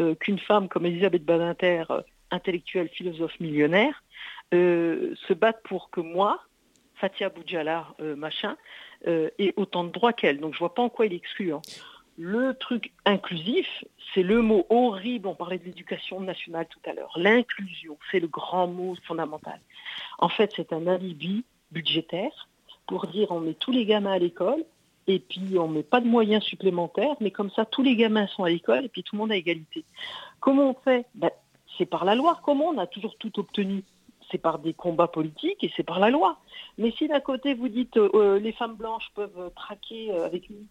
euh, qu'une femme comme Elisabeth Badinter, euh, intellectuelle, philosophe, millionnaire, se batte pour que moi, Fatia Boudjala, machin, ait autant de droits qu'elle. Donc, je vois pas en quoi il est excluant. Le truc inclusif, c'est le mot horrible, on parlait de l'éducation nationale tout à l'heure. L'inclusion, c'est le grand mot fondamental. En fait, c'est un alibi budgétaire pour dire on met tous les gamins à l'école et puis on met pas de moyens supplémentaires, mais comme ça tous les gamins sont à l'école et puis tout le monde a égalité. Comment on fait? Ben, C'est par la loi. Comment? On a toujours tout obtenu c'est par des combats politiques et c'est par la loi. Mais si d'un côté vous dites euh, les femmes blanches peuvent traquer euh, avec une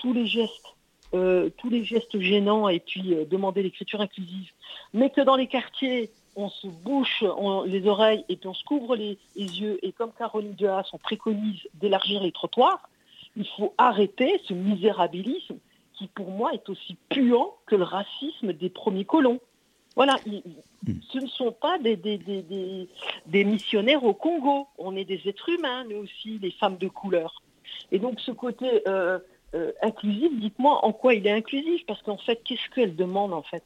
tous les gestes, euh, tous les gestes gênants et puis euh, demander l'écriture inclusive, mais que dans les quartiers, on se bouche les oreilles et puis on se couvre les, yeux, et comme Caroline Duhas, on préconise d'élargir les trottoirs, il faut arrêter ce misérabilisme qui, pour moi, est aussi puant que le racisme des premiers colons. Voilà, ce ne sont pas des, des, missionnaires au Congo. On est des êtres humains, nous aussi, les femmes de couleur. Et donc ce côté euh, euh, inclusif, dites-moi en quoi il est inclusif, parce qu'en fait, qu'est-ce qu'elle demande en fait?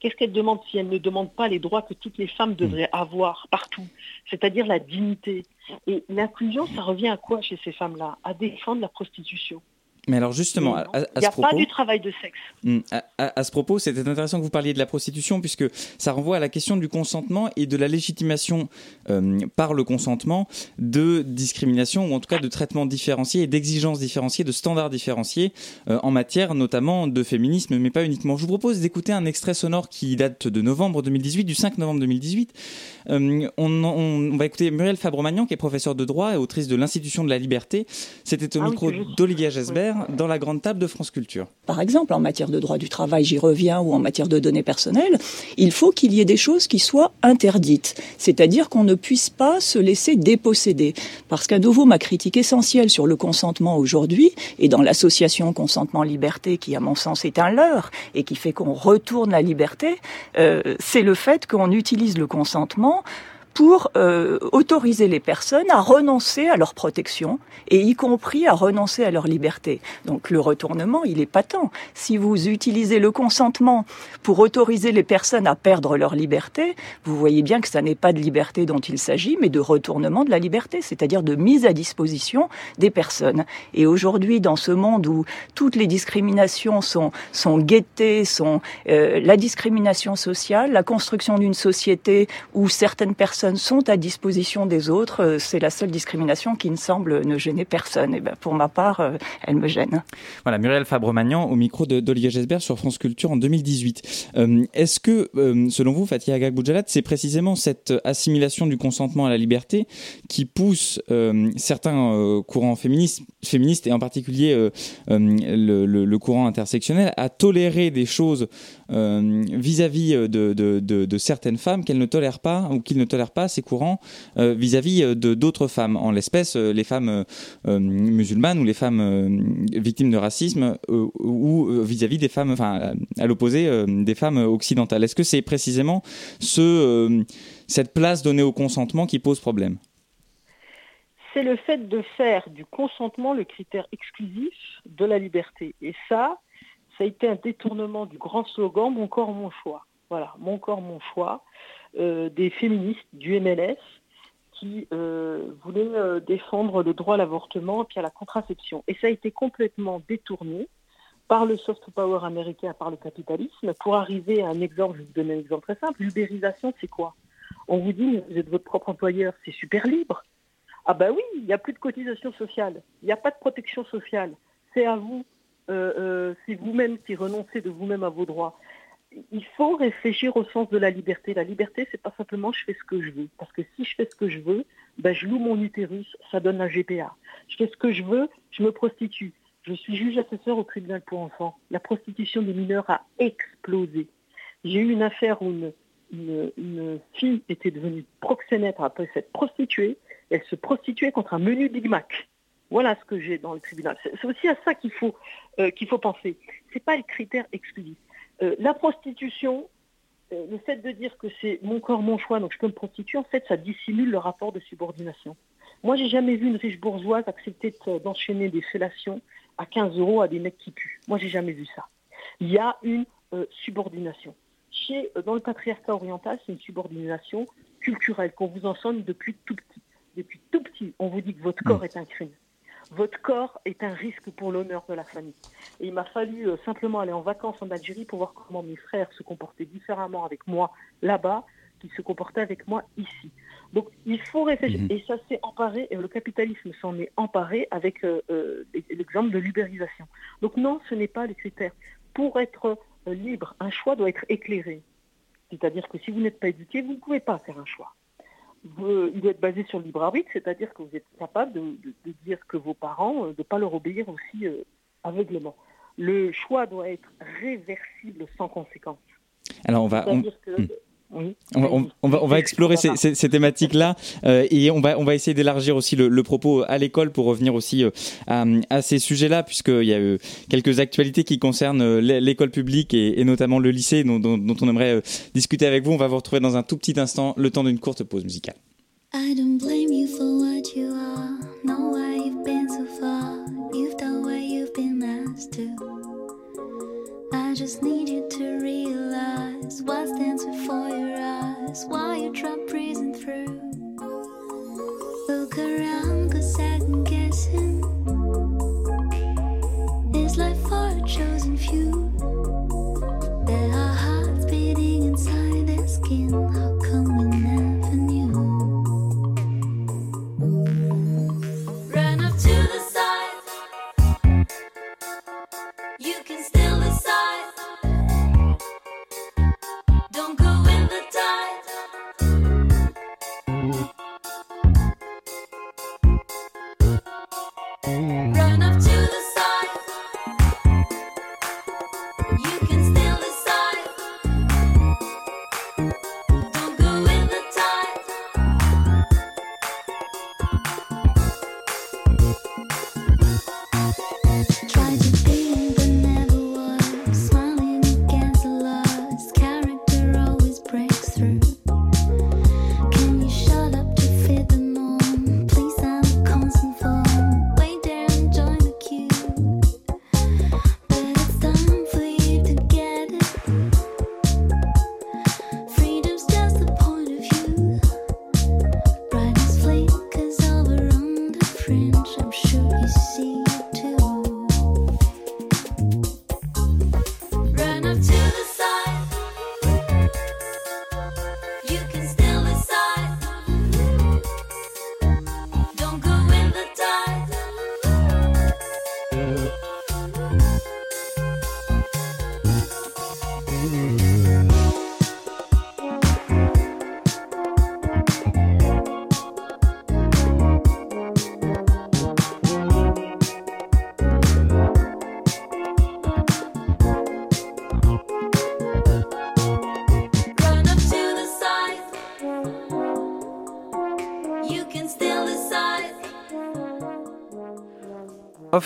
Qu'est-ce qu'elle demande si elle ne demande pas les droits que toutes les femmes devraient mm. avoir partout, c'est-à-dire la dignité? Et l'inclusion, ça revient à quoi chez ces femmes-là? À défendre la prostitution. Mais alors justement, à, Il n'y a pas du travail de sexe. Hmm, à, ce propos, c'était intéressant que vous parliez de la prostitution, puisque ça renvoie à la question du consentement et de la légitimation euh, par le consentement de discrimination, ou en tout cas de traitement différencié et d'exigences différenciées, de standards différenciés euh, en matière notamment de féminisme, mais pas uniquement. Je vous propose d'écouter un extrait sonore qui date de novembre 2018, du 5 novembre 2018. Euh, on, on, va écouter Muriel Fabre-Magnan, qui est professeure de droit et autrice de l'Institution de la Liberté. C'était au ah micro d'Olivier Gesbert dans la grande table de France Culture. Par exemple, en matière de droit du travail, j'y reviens, ou en matière de données personnelles, il faut qu'il y ait des choses qui soient interdites. C'est-à-dire qu'on ne puisse pas se laisser déposséder. Parce qu'à nouveau, ma critique essentielle sur le consentement aujourd'hui, et dans l'association consentement-liberté, qui à mon sens est un leurre, et qui fait qu'on retourne la liberté, euh, c'est le fait qu'on utilise le consentement pour euh, autoriser les personnes à renoncer à leur protection et y compris à renoncer à leur liberté. Donc le retournement, il est patent. Si vous utilisez le consentement pour autoriser les personnes à perdre leur liberté, vous voyez bien que ça n'est pas de liberté dont il s'agit, mais de retournement de la liberté, c'est-à-dire de mise à disposition des personnes. Et aujourd'hui, dans ce monde où toutes les discriminations sont, sont guettées, sont euh, la discrimination sociale, la construction d'une société où certaines personnes sont à disposition des autres. Euh, c'est la seule discrimination qui ne semble ne gêner personne. Et ben, pour ma part, euh, elle me gêne. Voilà, Muriel Fabre-Magnan au micro d'Olivier Gesbert sur France Culture en 2018. Euh, est-ce que, selon vous, Fatia Agag c'est précisément cette assimilation du consentement à la liberté qui pousse certains courants féministes, féministes et en particulier le, courant intersectionnel à tolérer des choses vis-à-vis de, de, certaines femmes qu'elles ne tolèrent pas ou qu'ils ne tolèrent pas ces courants euh, vis-à-vis euh, de d'autres femmes, en l'espèce euh, les femmes musulmanes ou les femmes victimes de racisme ou vis-à-vis des femmes, enfin à l'opposé des femmes occidentales. Est-ce que c'est précisément ce, cette place donnée au consentement qui pose problème? C'est le fait de faire du consentement le critère exclusif de la liberté. Et ça, ça a été un détournement du grand slogan Mon corps, mon choix. Voilà, mon corps, mon choix. Euh, des féministes du MLS qui euh, voulaient euh, défendre le droit à l'avortement et puis à la contraception. Et ça a été complètement détourné par le soft power américain, par le capitalisme, pour arriver à un exemple, je vous donner un exemple très simple, l'ubérisation, c'est quoi? On vous dit, vous êtes votre propre employeur, c'est super libre. Ah ben oui, il n'y a plus de cotisation sociale, il n'y a pas de protection sociale, c'est à vous, c'est vous-même qui renoncez de vous-même à vos droits il faut réfléchir au sens de la liberté. La liberté, c'est pas simplement je fais ce que je veux. Parce que si je fais ce que je veux, ben, je loue mon utérus, ça donne un GPA. Je fais ce que je veux, je me prostitue. Je suis juge assesseur au tribunal pour enfants. La prostitution des mineurs a explosé. J'ai eu une affaire où une, fille était devenue proxénète après s'être prostituée. Elle se prostituait contre un menu Big Mac. Voilà ce que j'ai dans le tribunal. C'est aussi à ça qu'il faut, euh, qu'il faut penser. Ce n'est pas le critère exclusif. Euh, la prostitution, euh, le fait de dire que c'est mon corps, mon choix, donc je peux me prostituer, en fait, ça dissimule le rapport de subordination. Moi, j'ai jamais vu une riche bourgeoise accepter d'enchaîner des fellations à 15 euros à des mecs qui puent. Moi, j'ai jamais vu ça. Il y a une subordination. Chez, dans le patriarcat oriental, c'est une subordination culturelle qu'on vous enseigne depuis tout petit. Depuis tout petit, on vous dit que votre corps mmh. est un crime votre corps est un risque pour l'honneur de la famille. Et il m'a fallu euh, simplement aller en vacances en Algérie pour voir comment mes frères se comportaient différemment avec moi là-bas qu'ils se comportaient avec moi ici. Donc il faut réfléchir. Mhm. Et ça s'est emparé, et le capitalisme s'en est emparé avec euh, euh, l'exemple de l'ubérisation. Donc non, ce n'est pas les critères. Pour être libre, un choix doit être éclairé. C'est-à-dire que si vous n'êtes pas éduqué, vous ne pouvez pas faire un choix il doit être basé sur le libre arbitre, c'est-à-dire que vous êtes capable de, dire que vos parents, euh, de ne pas leur obéir aussi euh, aveuglement. Le choix doit être réversible sans conséquence. Alors on va... On, va, explorer ces, thématiques-là euh, et on va, on va essayer d'élargir aussi le, propos à l'école pour revenir aussi euh, à, ces sujets-là, puisqu'il y a eu quelques actualités qui concernent euh, l'école publique et, notamment le lycée dont, on aimerait discuter avec vous. On va vous retrouver dans un tout petit instant, le temps d'une courte pause musicale. I just need you to realize What stands before your eyes while you try breezing through? Look around, cause second guessing is life for a chosen few. There are hearts beating inside their skin.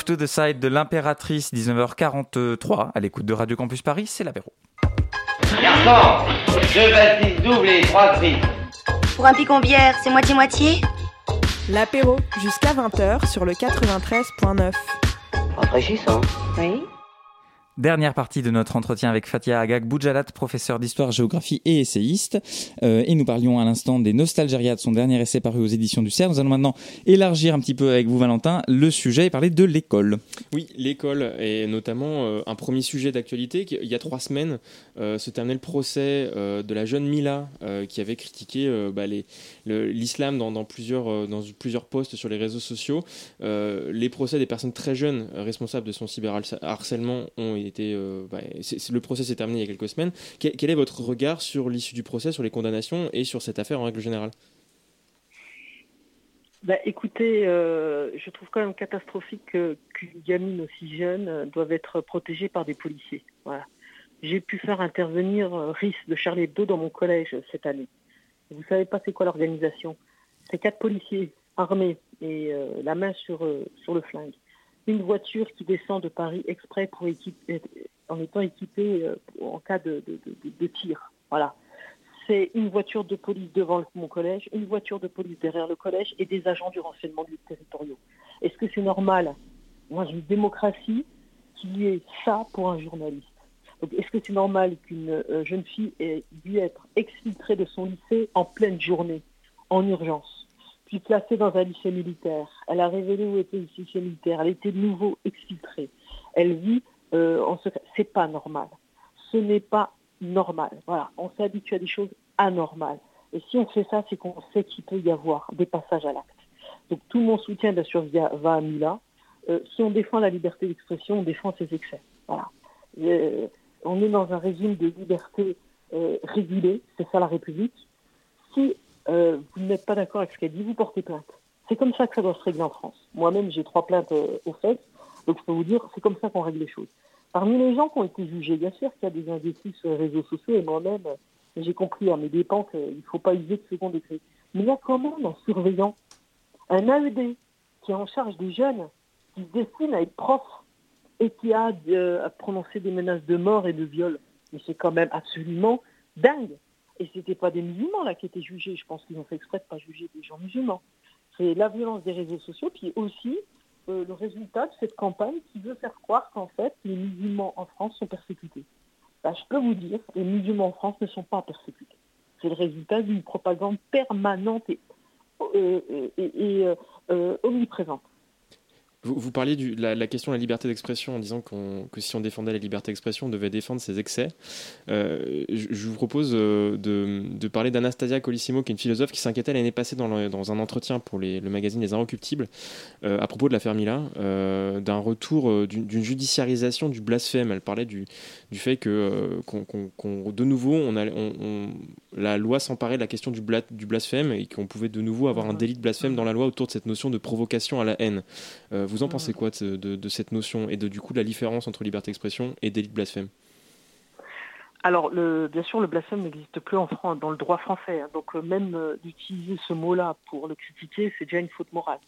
Off to the side de l'impératrice, 19h43, à l'écoute de Radio Campus Paris, c'est l'apéro. Garçon, deux pastilles doubles et trois gris. Pour un picon bière, c'est moitié-moitié? L'apéro, jusqu'à 20h sur le 93.9. Rafraîchissant. Oui. Dernière partie de notre entretien avec Fatia Agag Boujalat, professeur d'histoire, géographie et essayiste. Euh, et nous parlions à l'instant des Nostalgérias de son dernier essai paru aux éditions du CERF. Nous allons maintenant élargir un petit peu avec vous, Valentin, le sujet et parler de l'école. Oui, l'école est notamment euh, un premier sujet d'actualité. Il y a trois semaines euh, se terminait le procès de la jeune Mila qui avait critiqué bah, l'islam dans, plusieurs, dans plusieurs posts sur les réseaux sociaux. Les procès des personnes très jeunes responsables de son cyberharcèlement ont été. Euh, bah, le procès s'est terminé il y a quelques semaines. Quel, est votre regard sur l'issue du procès, sur les condamnations et sur cette affaire en règle générale? Bah, écoutez, euh, je trouve quand même catastrophique que- qu'une gamine aussi jeune euh, doive être protégée par des policiers. Voilà. J'ai pu faire intervenir RIS de Charlie Hebdo dans mon collège cette année. Vous savez pas c'est quoi l'organisation? C'est quatre policiers armés et la main sur, sur le flingue. Une voiture qui descend de Paris exprès pour équiper, en étant équipée euh, en cas de, tir. Voilà c'est une voiture de police devant mon collège, une voiture de police derrière le collège et des agents du renseignement du territoriaux. Est-ce que c'est normal? Moi, une démocratie qu'il y ait ça pour un journaliste. Est-ce que c'est normal qu'une euh, jeune fille ait dû être exfiltrée de son lycée en pleine journée, en urgence, puis placée dans un lycée militaire Elle a révélé où était le lycée militaire. Elle était de nouveau exfiltrée. Elle vit euh, en secret. C'est pas normal. Ce n'est pas normal. Voilà, on s'est habitué à des choses anormales. Et si on fait ça, c'est qu'on sait qu'il peut y avoir des passages à l'acte. Donc tout mon soutien, bien sûr, va à Mila. Si on défend la liberté d'expression, on défend ses excès. Voilà. Euh, on est dans un régime de liberté euh, régulée, c'est ça la République. Si euh, vous n'êtes pas d'accord avec ce qu'elle dit, vous portez plainte. C'est comme ça que ça doit se régler en France. Moi-même, j'ai trois plaintes euh, aux fesses, donc je peux vous dire, c'est comme ça qu'on règle les choses. Parmi les gens qui ont été jugés, bien sûr qu'il y a des indices sur les réseaux sociaux, et moi-même, j'ai compris à mes dépens qu'il ne faut pas user de second degré. Mais il y a quand même un surveillant, un AED, qui est en charge des jeunes, qui se destine à être prof, et qui a euh, à prononcer des menaces de mort et de viol. Mais c'est quand même absolument dingue. Et c'était pas des musulmans là qui étaient jugés. Je pense qu'ils ont fait exprès de pas juger des gens musulmans. C'est la violence des réseaux sociaux, puis aussi euh, le résultat de cette campagne qui veut faire croire qu'en fait les musulmans en France sont persécutés. Bah, je peux vous dire, les musulmans en France ne sont pas persécutés. C'est le résultat d'une propagande permanente et, euh, euh, omniprésente. Vous, vous parliez de la, la question de la liberté d'expression en disant que si on défendait la liberté d'expression, on devait défendre ses excès. Euh, je, je vous propose euh, de, de parler d'Anastasia Colissimo, qui est une philosophe qui s'inquiétait l'année passée dans, le- dans un entretien pour les- le magazine Les Inrecuptibles, euh, à propos de l'affaire Mila, euh, d'un retour d'une judiciarisation du blasphème. Elle parlait du, du fait que, de nouveau, on a, la loi s'emparait de la question du, bla- du blasphème et qu'on pouvait de nouveau avoir un délit de blasphème dans la loi autour de cette notion de provocation à la haine. Vous en pensez quoi de, cette notion et de du coup la différence entre liberté d'expression et délit de blasphème? Alors, le, bien sûr, le blasphème n'existe plus en France, dans le droit français. Hein. donc, même d'utiliser ce mot-là pour le critiquer, c'est déjà une faute morale.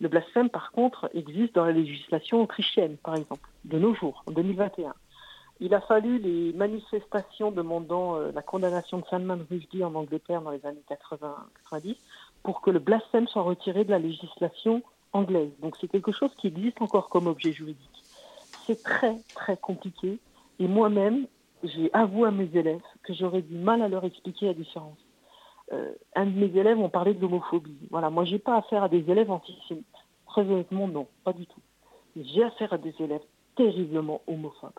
Le blasphème, par contre, existe dans la législation autrichienne, par exemple, de nos jours, en 2021. Il a fallu les manifestations demandant euh, la condamnation de Salman Rushdie en Angleterre dans les années 80-90 pour que le blasphème soit retiré de la législation anglaise. Donc c'est quelque chose qui existe encore comme objet juridique. C'est très très compliqué et moi-même, j'ai avoué à mes élèves que j'aurais du mal à leur expliquer la différence. Euh, un de mes élèves ont parlé de l'homophobie. Voilà, moi j'ai pas affaire à des élèves antisémites. Très honnêtement, non, pas du tout. J'ai affaire à des élèves terriblement homophobes.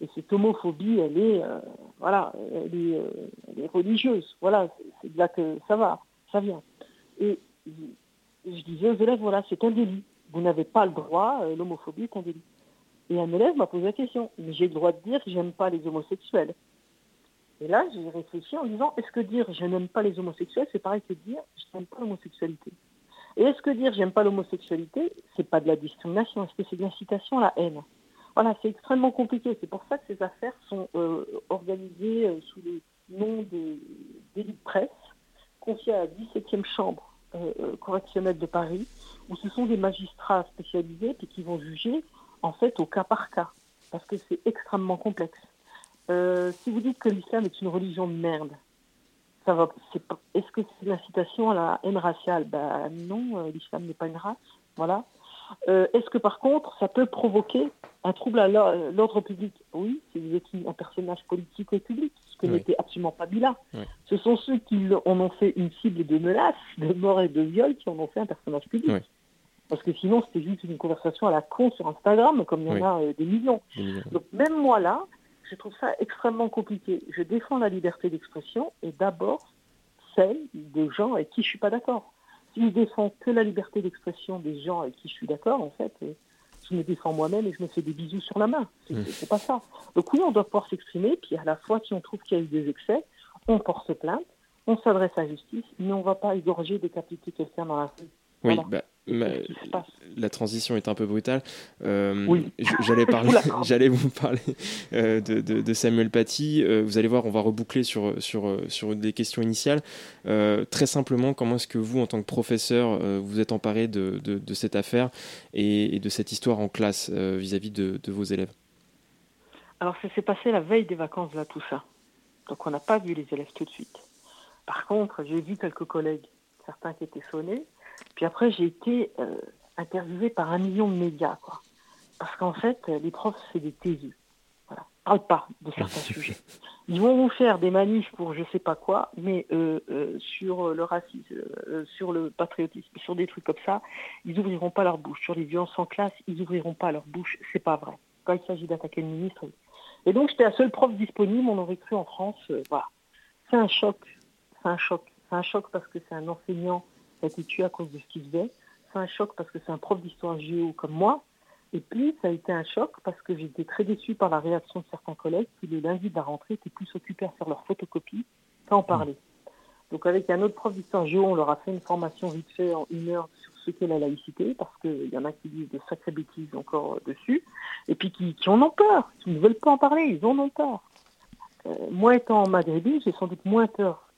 Et cette homophobie, elle est, euh, voilà, elle est, euh, elle est, religieuse. Voilà, c'est de là que ça va, ça vient. Et je disais aux élèves, voilà, c'est un délit. Vous n'avez pas le droit, euh, l'homophobie est un délit. Et un élève m'a posé la question, mais j'ai le droit de dire que j'aime pas les homosexuels. Et là, j'ai réfléchi en disant, est-ce que dire je n'aime pas les homosexuels, c'est pareil que dire je n'aime pas l'homosexualité? Et est-ce que dire j'aime pas l'homosexualité, c'est pas de la discrimination, est-ce que c'est de l'incitation à la haine? Voilà, c'est extrêmement compliqué. C'est pour ça que ces affaires sont euh, organisées euh, sous le nom de délit de presse, confiées à la 17e chambre correctionnelle de Paris, où ce sont des magistrats spécialisés puis qui vont juger en fait au cas par cas, parce que c'est extrêmement complexe. si vous dites que l'islam est une religion de merde, ça va. Est-ce que c'est l'incitation à la haine raciale? Ben non, l'islam n'est pas une race, voilà. Euh, est-ce que par contre, ça peut provoquer un trouble à l'ordre public? Oui, si vous êtes un personnage politique ou public, ce que n'était absolument pas Bila. Ce sont ceux qui en ont fait une cible de menaces, de mort et de viol, qui en ont fait un personnage public. Parce que sinon, c'était juste une conversation à la con sur Instagram, comme il y en a euh, des millions. Donc même moi là, je trouve ça extrêmement compliqué. Je défends la liberté d'expression et d'abord celle des gens avec qui je suis pas d'accord si je défends que la liberté d'expression des gens avec qui je suis d'accord, en fait, je me défends moi-même et je me fais des bisous sur la main. C'est mmh. pas ça. Donc oui, on doit pouvoir s'exprimer, puis à la fois, si on trouve qu'il y a eu des excès, on porte plainte, on s'adresse à la justice, mais on ne va pas égorger, décapiter quelqu'un dans la rue. Oui, bah, la transition est un peu brutale. Euh, oui. J'allais *laughs* parler, j'allais vous parler euh, de, Samuel Paty. Euh, vous allez voir, on va reboucler sur sur sur des questions initiales. très simplement, comment est-ce que vous, en tant que professeur, vous êtes emparé de, de cette affaire et, de cette histoire en classe vis-à-vis de, vos élèves? Alors, ça s'est passé la veille des vacances là, tout ça. Donc, on n'a pas vu les élèves tout de suite. Par contre, j'ai vu quelques collègues, certains qui étaient sonnés. Puis après, j'ai été euh, interviewée par un million de médias, quoi. Parce qu'en fait, les profs, c'est des taiseux. Voilà. Parlent pas de certains sujets. Ils vont vous faire des manifs pour je sais pas quoi, mais euh, euh, sur le racisme, sur le patriotisme, sur des trucs comme ça, ils ouvriront pas leur bouche. Sur les violences en classe, ils ouvriront pas leur bouche. C'est pas vrai. Quand il s'agit d'attaquer le ministre, Et donc, j'étais la seule prof disponible. On aurait cru en France. voilà. C'est un choc. C'est un choc. C'est un choc parce que c'est un enseignant été tué à cause de ce qu'il faisait. C'est un choc parce que c'est un prof d'histoire géo comme moi. Et puis, ça a été un choc parce que j'étais très déçue par la réaction de certains collègues qui, le lundi de la rentrée, étaient plus occupés à faire leur photocopie qu'à en parler. Donc, avec un autre prof d'histoire géo, on leur a fait une formation vite fait en une heure sur ce qu'est la laïcité, parce qu'il y en a qui disent de sacrées bêtises encore dessus, et puis qui, en ont peur, qui ne veulent pas en parler, ils en ont peur. Euh, moi, étant maghrébine, j'ai sans doute moins peur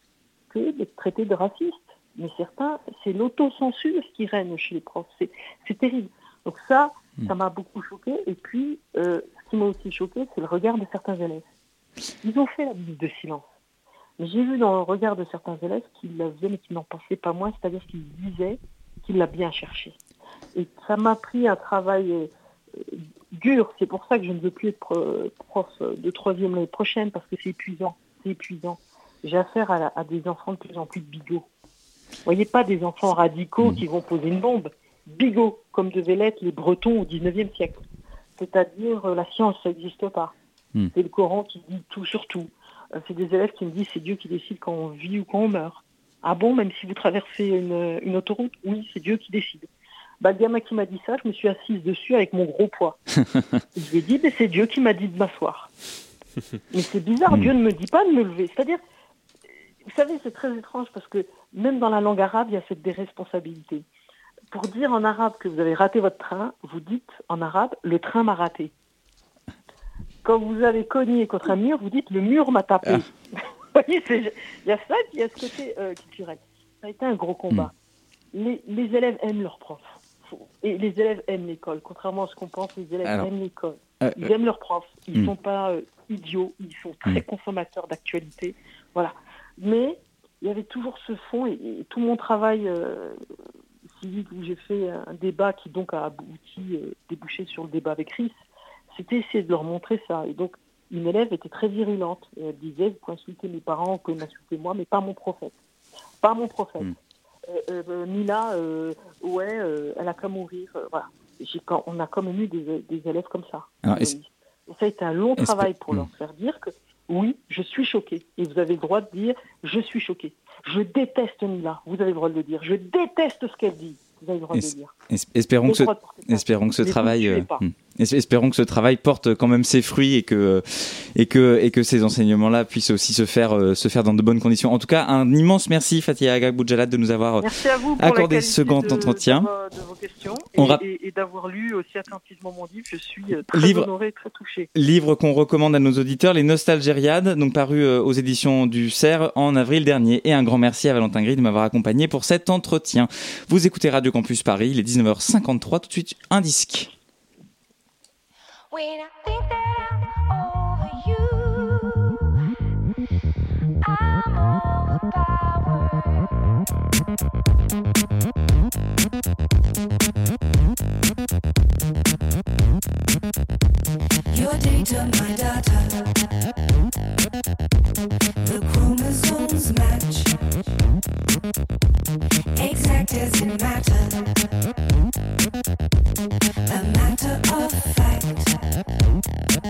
que d'être traité de raciste mais certains, c'est l'autocensure qui règne chez les profs. C'est terrible. Donc ça, hmm. ça m'a beaucoup choqué. Et puis, euh, ce qui m'a aussi choqué, c'est le regard de certains élèves. Ils ont fait la minute de silence. Mais j'ai vu dans le regard de certains élèves qu'ils la faisaient, mais qu'ils n'en pensaient pas moins, c'est-à-dire qu'ils disaient qu'il l'a bien cherché. Et ça m'a pris un travail euh, dur. C'est pour ça que je ne veux plus être prof de troisième l'année prochaine, parce que c'est épuisant. C'est épuisant. J'ai affaire à, à, des enfants de plus en plus de bigots. Vous voyez pas des enfants radicaux mmh. qui vont poser une bombe. Bigot, comme devaient l'être les Bretons au XIXe siècle. C'est-à-dire, euh, la science, n'existe pas. Mmh. C'est le Coran qui dit tout sur tout. Euh, c'est des élèves qui me disent c'est Dieu qui décide quand on vit ou quand on meurt. Ah bon, même si vous traversez une, autoroute Oui, c'est Dieu qui décide. Bah, le gamin qui m'a dit ça, je me suis assise dessus avec mon gros poids. *laughs* je lui ai dit, mais c'est Dieu qui m'a dit de m'asseoir. *laughs* mais c'est bizarre, mmh. Dieu ne me dit pas de me lever. C'est-à-dire, vous savez, c'est très étrange parce que même dans la langue arabe, il y a cette déresponsabilité. pour dire en arabe que vous avez raté votre train, vous dites en arabe le train m'a raté. Quand vous avez cogné contre un mur, vous dites le mur m'a tapé. Ah. *laughs* Voyez, il y a ça, il y a ce côté euh, culturel. Ça a été un gros combat. Hmm. Les, les élèves aiment leurs profs. Et les élèves aiment l'école. Contrairement à ce qu'on pense, les élèves Alors, aiment l'école. euh, Ils aiment leurs profs. Ils ne hmm. sont pas euh, idiots. Ils sont très Hmm. consommateurs d'actualité. Voilà. Mais il y avait toujours ce fond et, et tout mon travail euh, civique où j'ai fait un débat qui donc a abouti, euh, débouché sur le débat avec Chris, c'était essayer de leur montrer ça. Et donc, une élève était très virulente. Et elle disait, vous pouvez insulter mes parents, vous pouvez m'insulter moi, mais pas mon prophète. Pas mon prophète. Mm. Euh, euh, Mila, ouais, elle a qu'à mourir. voilà. On a quand même eu des, des élèves comme ça. Alors, ça a été un long travail pour Mm. leur faire dire que oui, je suis choqué. Et vous avez le droit de dire, je suis choqué. Je déteste Mila. Vous avez le droit de le dire. Je déteste ce qu'elle dit. Vous avez le droit de le dire. es- espérons que ce, espérons que vous travail, euh, espérons que ce travail porte quand même ses fruits et que et que et que ces enseignements-là puissent aussi se faire euh, se faire dans de bonnes conditions. En tout cas, un immense merci Fatia Agaboujalat de nous avoir accordé ce grand de- entretien. De, de vos questions On et, et- et d'avoir lu aussi attentivement mon livre. Je suis très Livre- honoré, très touché. Livre qu'on recommande à nos auditeurs, Les Nostalgériades, donc paru euh, aux éditions du CERF en avril dernier. Et un grand merci à Valentin Gris de m'avoir accompagné pour cet entretien. Vous écoutez Radio Campus Paris, il est 19h53, tout de suite un disque. Exact as in matter. A matter of fact.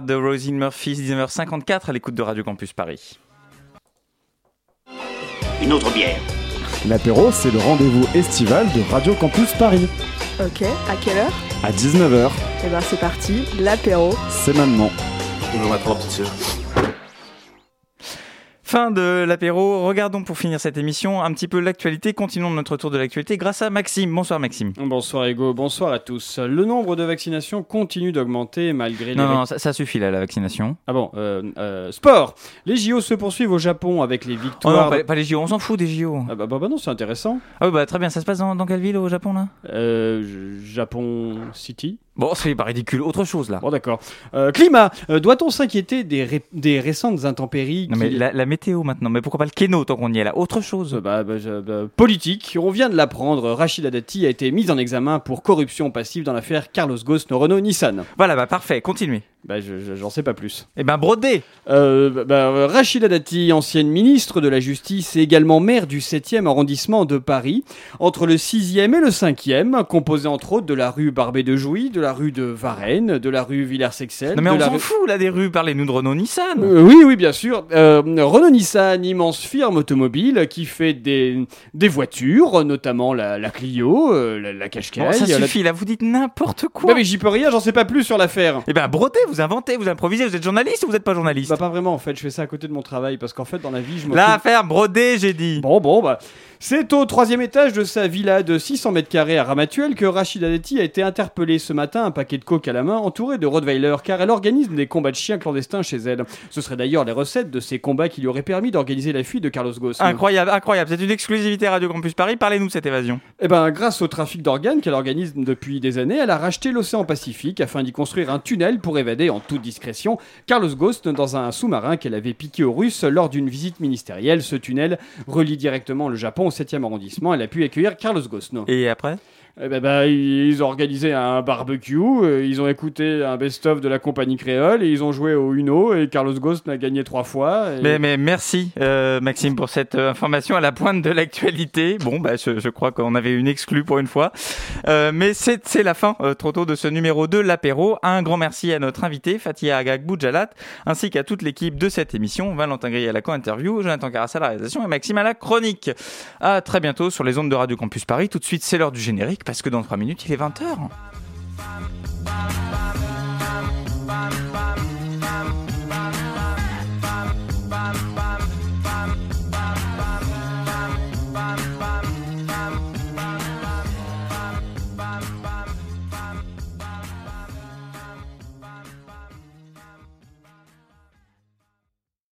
De Rosine Murphy, 19h54 à l'écoute de Radio Campus Paris. Une autre bière. L'apéro, c'est le rendez-vous estival de Radio Campus Paris. Ok, à quelle heure? À 19h, Eh ben c'est parti, l'apéro. c'est maintenant. On va prendre petite sœur. Fin de l'apéro. Regardons pour finir cette émission un petit peu l'actualité. Continuons notre tour de l'actualité grâce à Maxime. Bonsoir Maxime. Bonsoir Ego, bonsoir à tous. Le nombre de vaccinations continue d'augmenter malgré les... Non, non, ça, ça suffit là, la vaccination. Ah bon, euh, euh, sport. Les JO se poursuivent au Japon avec les Oh victoires... non, pas, pas les JO, on s'en fout des JO. Ah bah, bah, bah non, c'est intéressant. Ah oui, bah très bien, ça se passe dans, dans quelle ville au Japon là? Euh, Japon City Bon, c'est pas ridicule, autre chose là. Bon d'accord. Euh, climat, euh, doit-on s'inquiéter des, ré- des récentes intempéries Non mais qui- la, la météo maintenant, mais pourquoi pas le kéno tant qu'on y est là? Autre chose. Bah, bah, je- bah, politique, on vient de l'apprendre, Rachida Dati a été mise en examen pour corruption passive dans l'affaire Carlos Ghosn Renault Nissan. Voilà, bah parfait, continuez. Bah, je- je- j'en sais pas plus. Eh ben brodé Euh, bah, bah, Rachida Dati, ancienne ministre de la Justice et également maire du 7e arrondissement de Paris, entre le 6e et le 5e, composé entre autres de la rue Barbet de Jouy, de la rue de Varennes, de la rue Villers-Sexel. Non mais on la s'en rue- fout là des rues, parlez-nous de Renault Nissan. Euh, oui, oui, bien sûr. Euh, Renault Nissan, immense firme automobile qui fait des, des voitures, notamment la, la Clio, euh, la, la Qashqai. Ça la- suffit là, vous dites n'importe quoi. Bah, mais j'y peux rien, j'en sais pas plus sur l'affaire. Eh ben brodé, vous inventez, vous improvisez, vous êtes journaliste ou vous êtes pas journaliste Bah pas vraiment en fait, je fais ça à côté de mon travail parce qu'en fait dans la vie je. L'affaire brodé, j'ai dit. Bon bon bah c'est au troisième étage de sa villa de 600 mètres carrés à Ramatuelle que Rachida Dati a été interpellée ce matin matin, un paquet de coke à la main, entourée de Rottweiler, car elle organise des combats de chiens clandestins chez elle. Ce seraient d'ailleurs les recettes de ces combats qui lui auraient permis d'organiser la fuite de Carlos Ghosn. Incroyable, incroyable. C'est une exclusivité Radio Campus Paris. Parlez-nous de cette évasion. Eh ben, grâce au trafic d'organes qu'elle organise depuis des années, elle a racheté l'océan Pacifique afin d'y construire un tunnel pour évader en toute discrétion Carlos Ghosn dans un sous-marin qu'elle avait piqué aux Russes lors d'une visite ministérielle. Ce tunnel relie directement le Japon au 7e arrondissement. Elle a pu accueillir Carlos Ghosn. Et après? Eh ben, bah, ils ont organisé un barbecue, euh, ils ont écouté un best-of de la compagnie créole et ils ont joué au Uno et Carlos Ghosn a gagné trois fois. Mais, merci euh, Maxime pour cette euh, information à la pointe de l'actualité. Bon, bah, je, crois qu'on avait une exclue pour une fois. Mais c'est la fin trop tôt de ce numéro 2, l'apéro. Un grand merci à notre invité Fatia Agag Boudjalat, ainsi qu'à toute l'équipe de cette émission. Valentin Gris à la co-interview, Jonathan Carassa à la réalisation et Maxime à la chronique. À très bientôt sur les ondes de Radio Campus Paris. Tout de suite, c'est l'heure du générique parce que dans 3 minutes, il est 20h.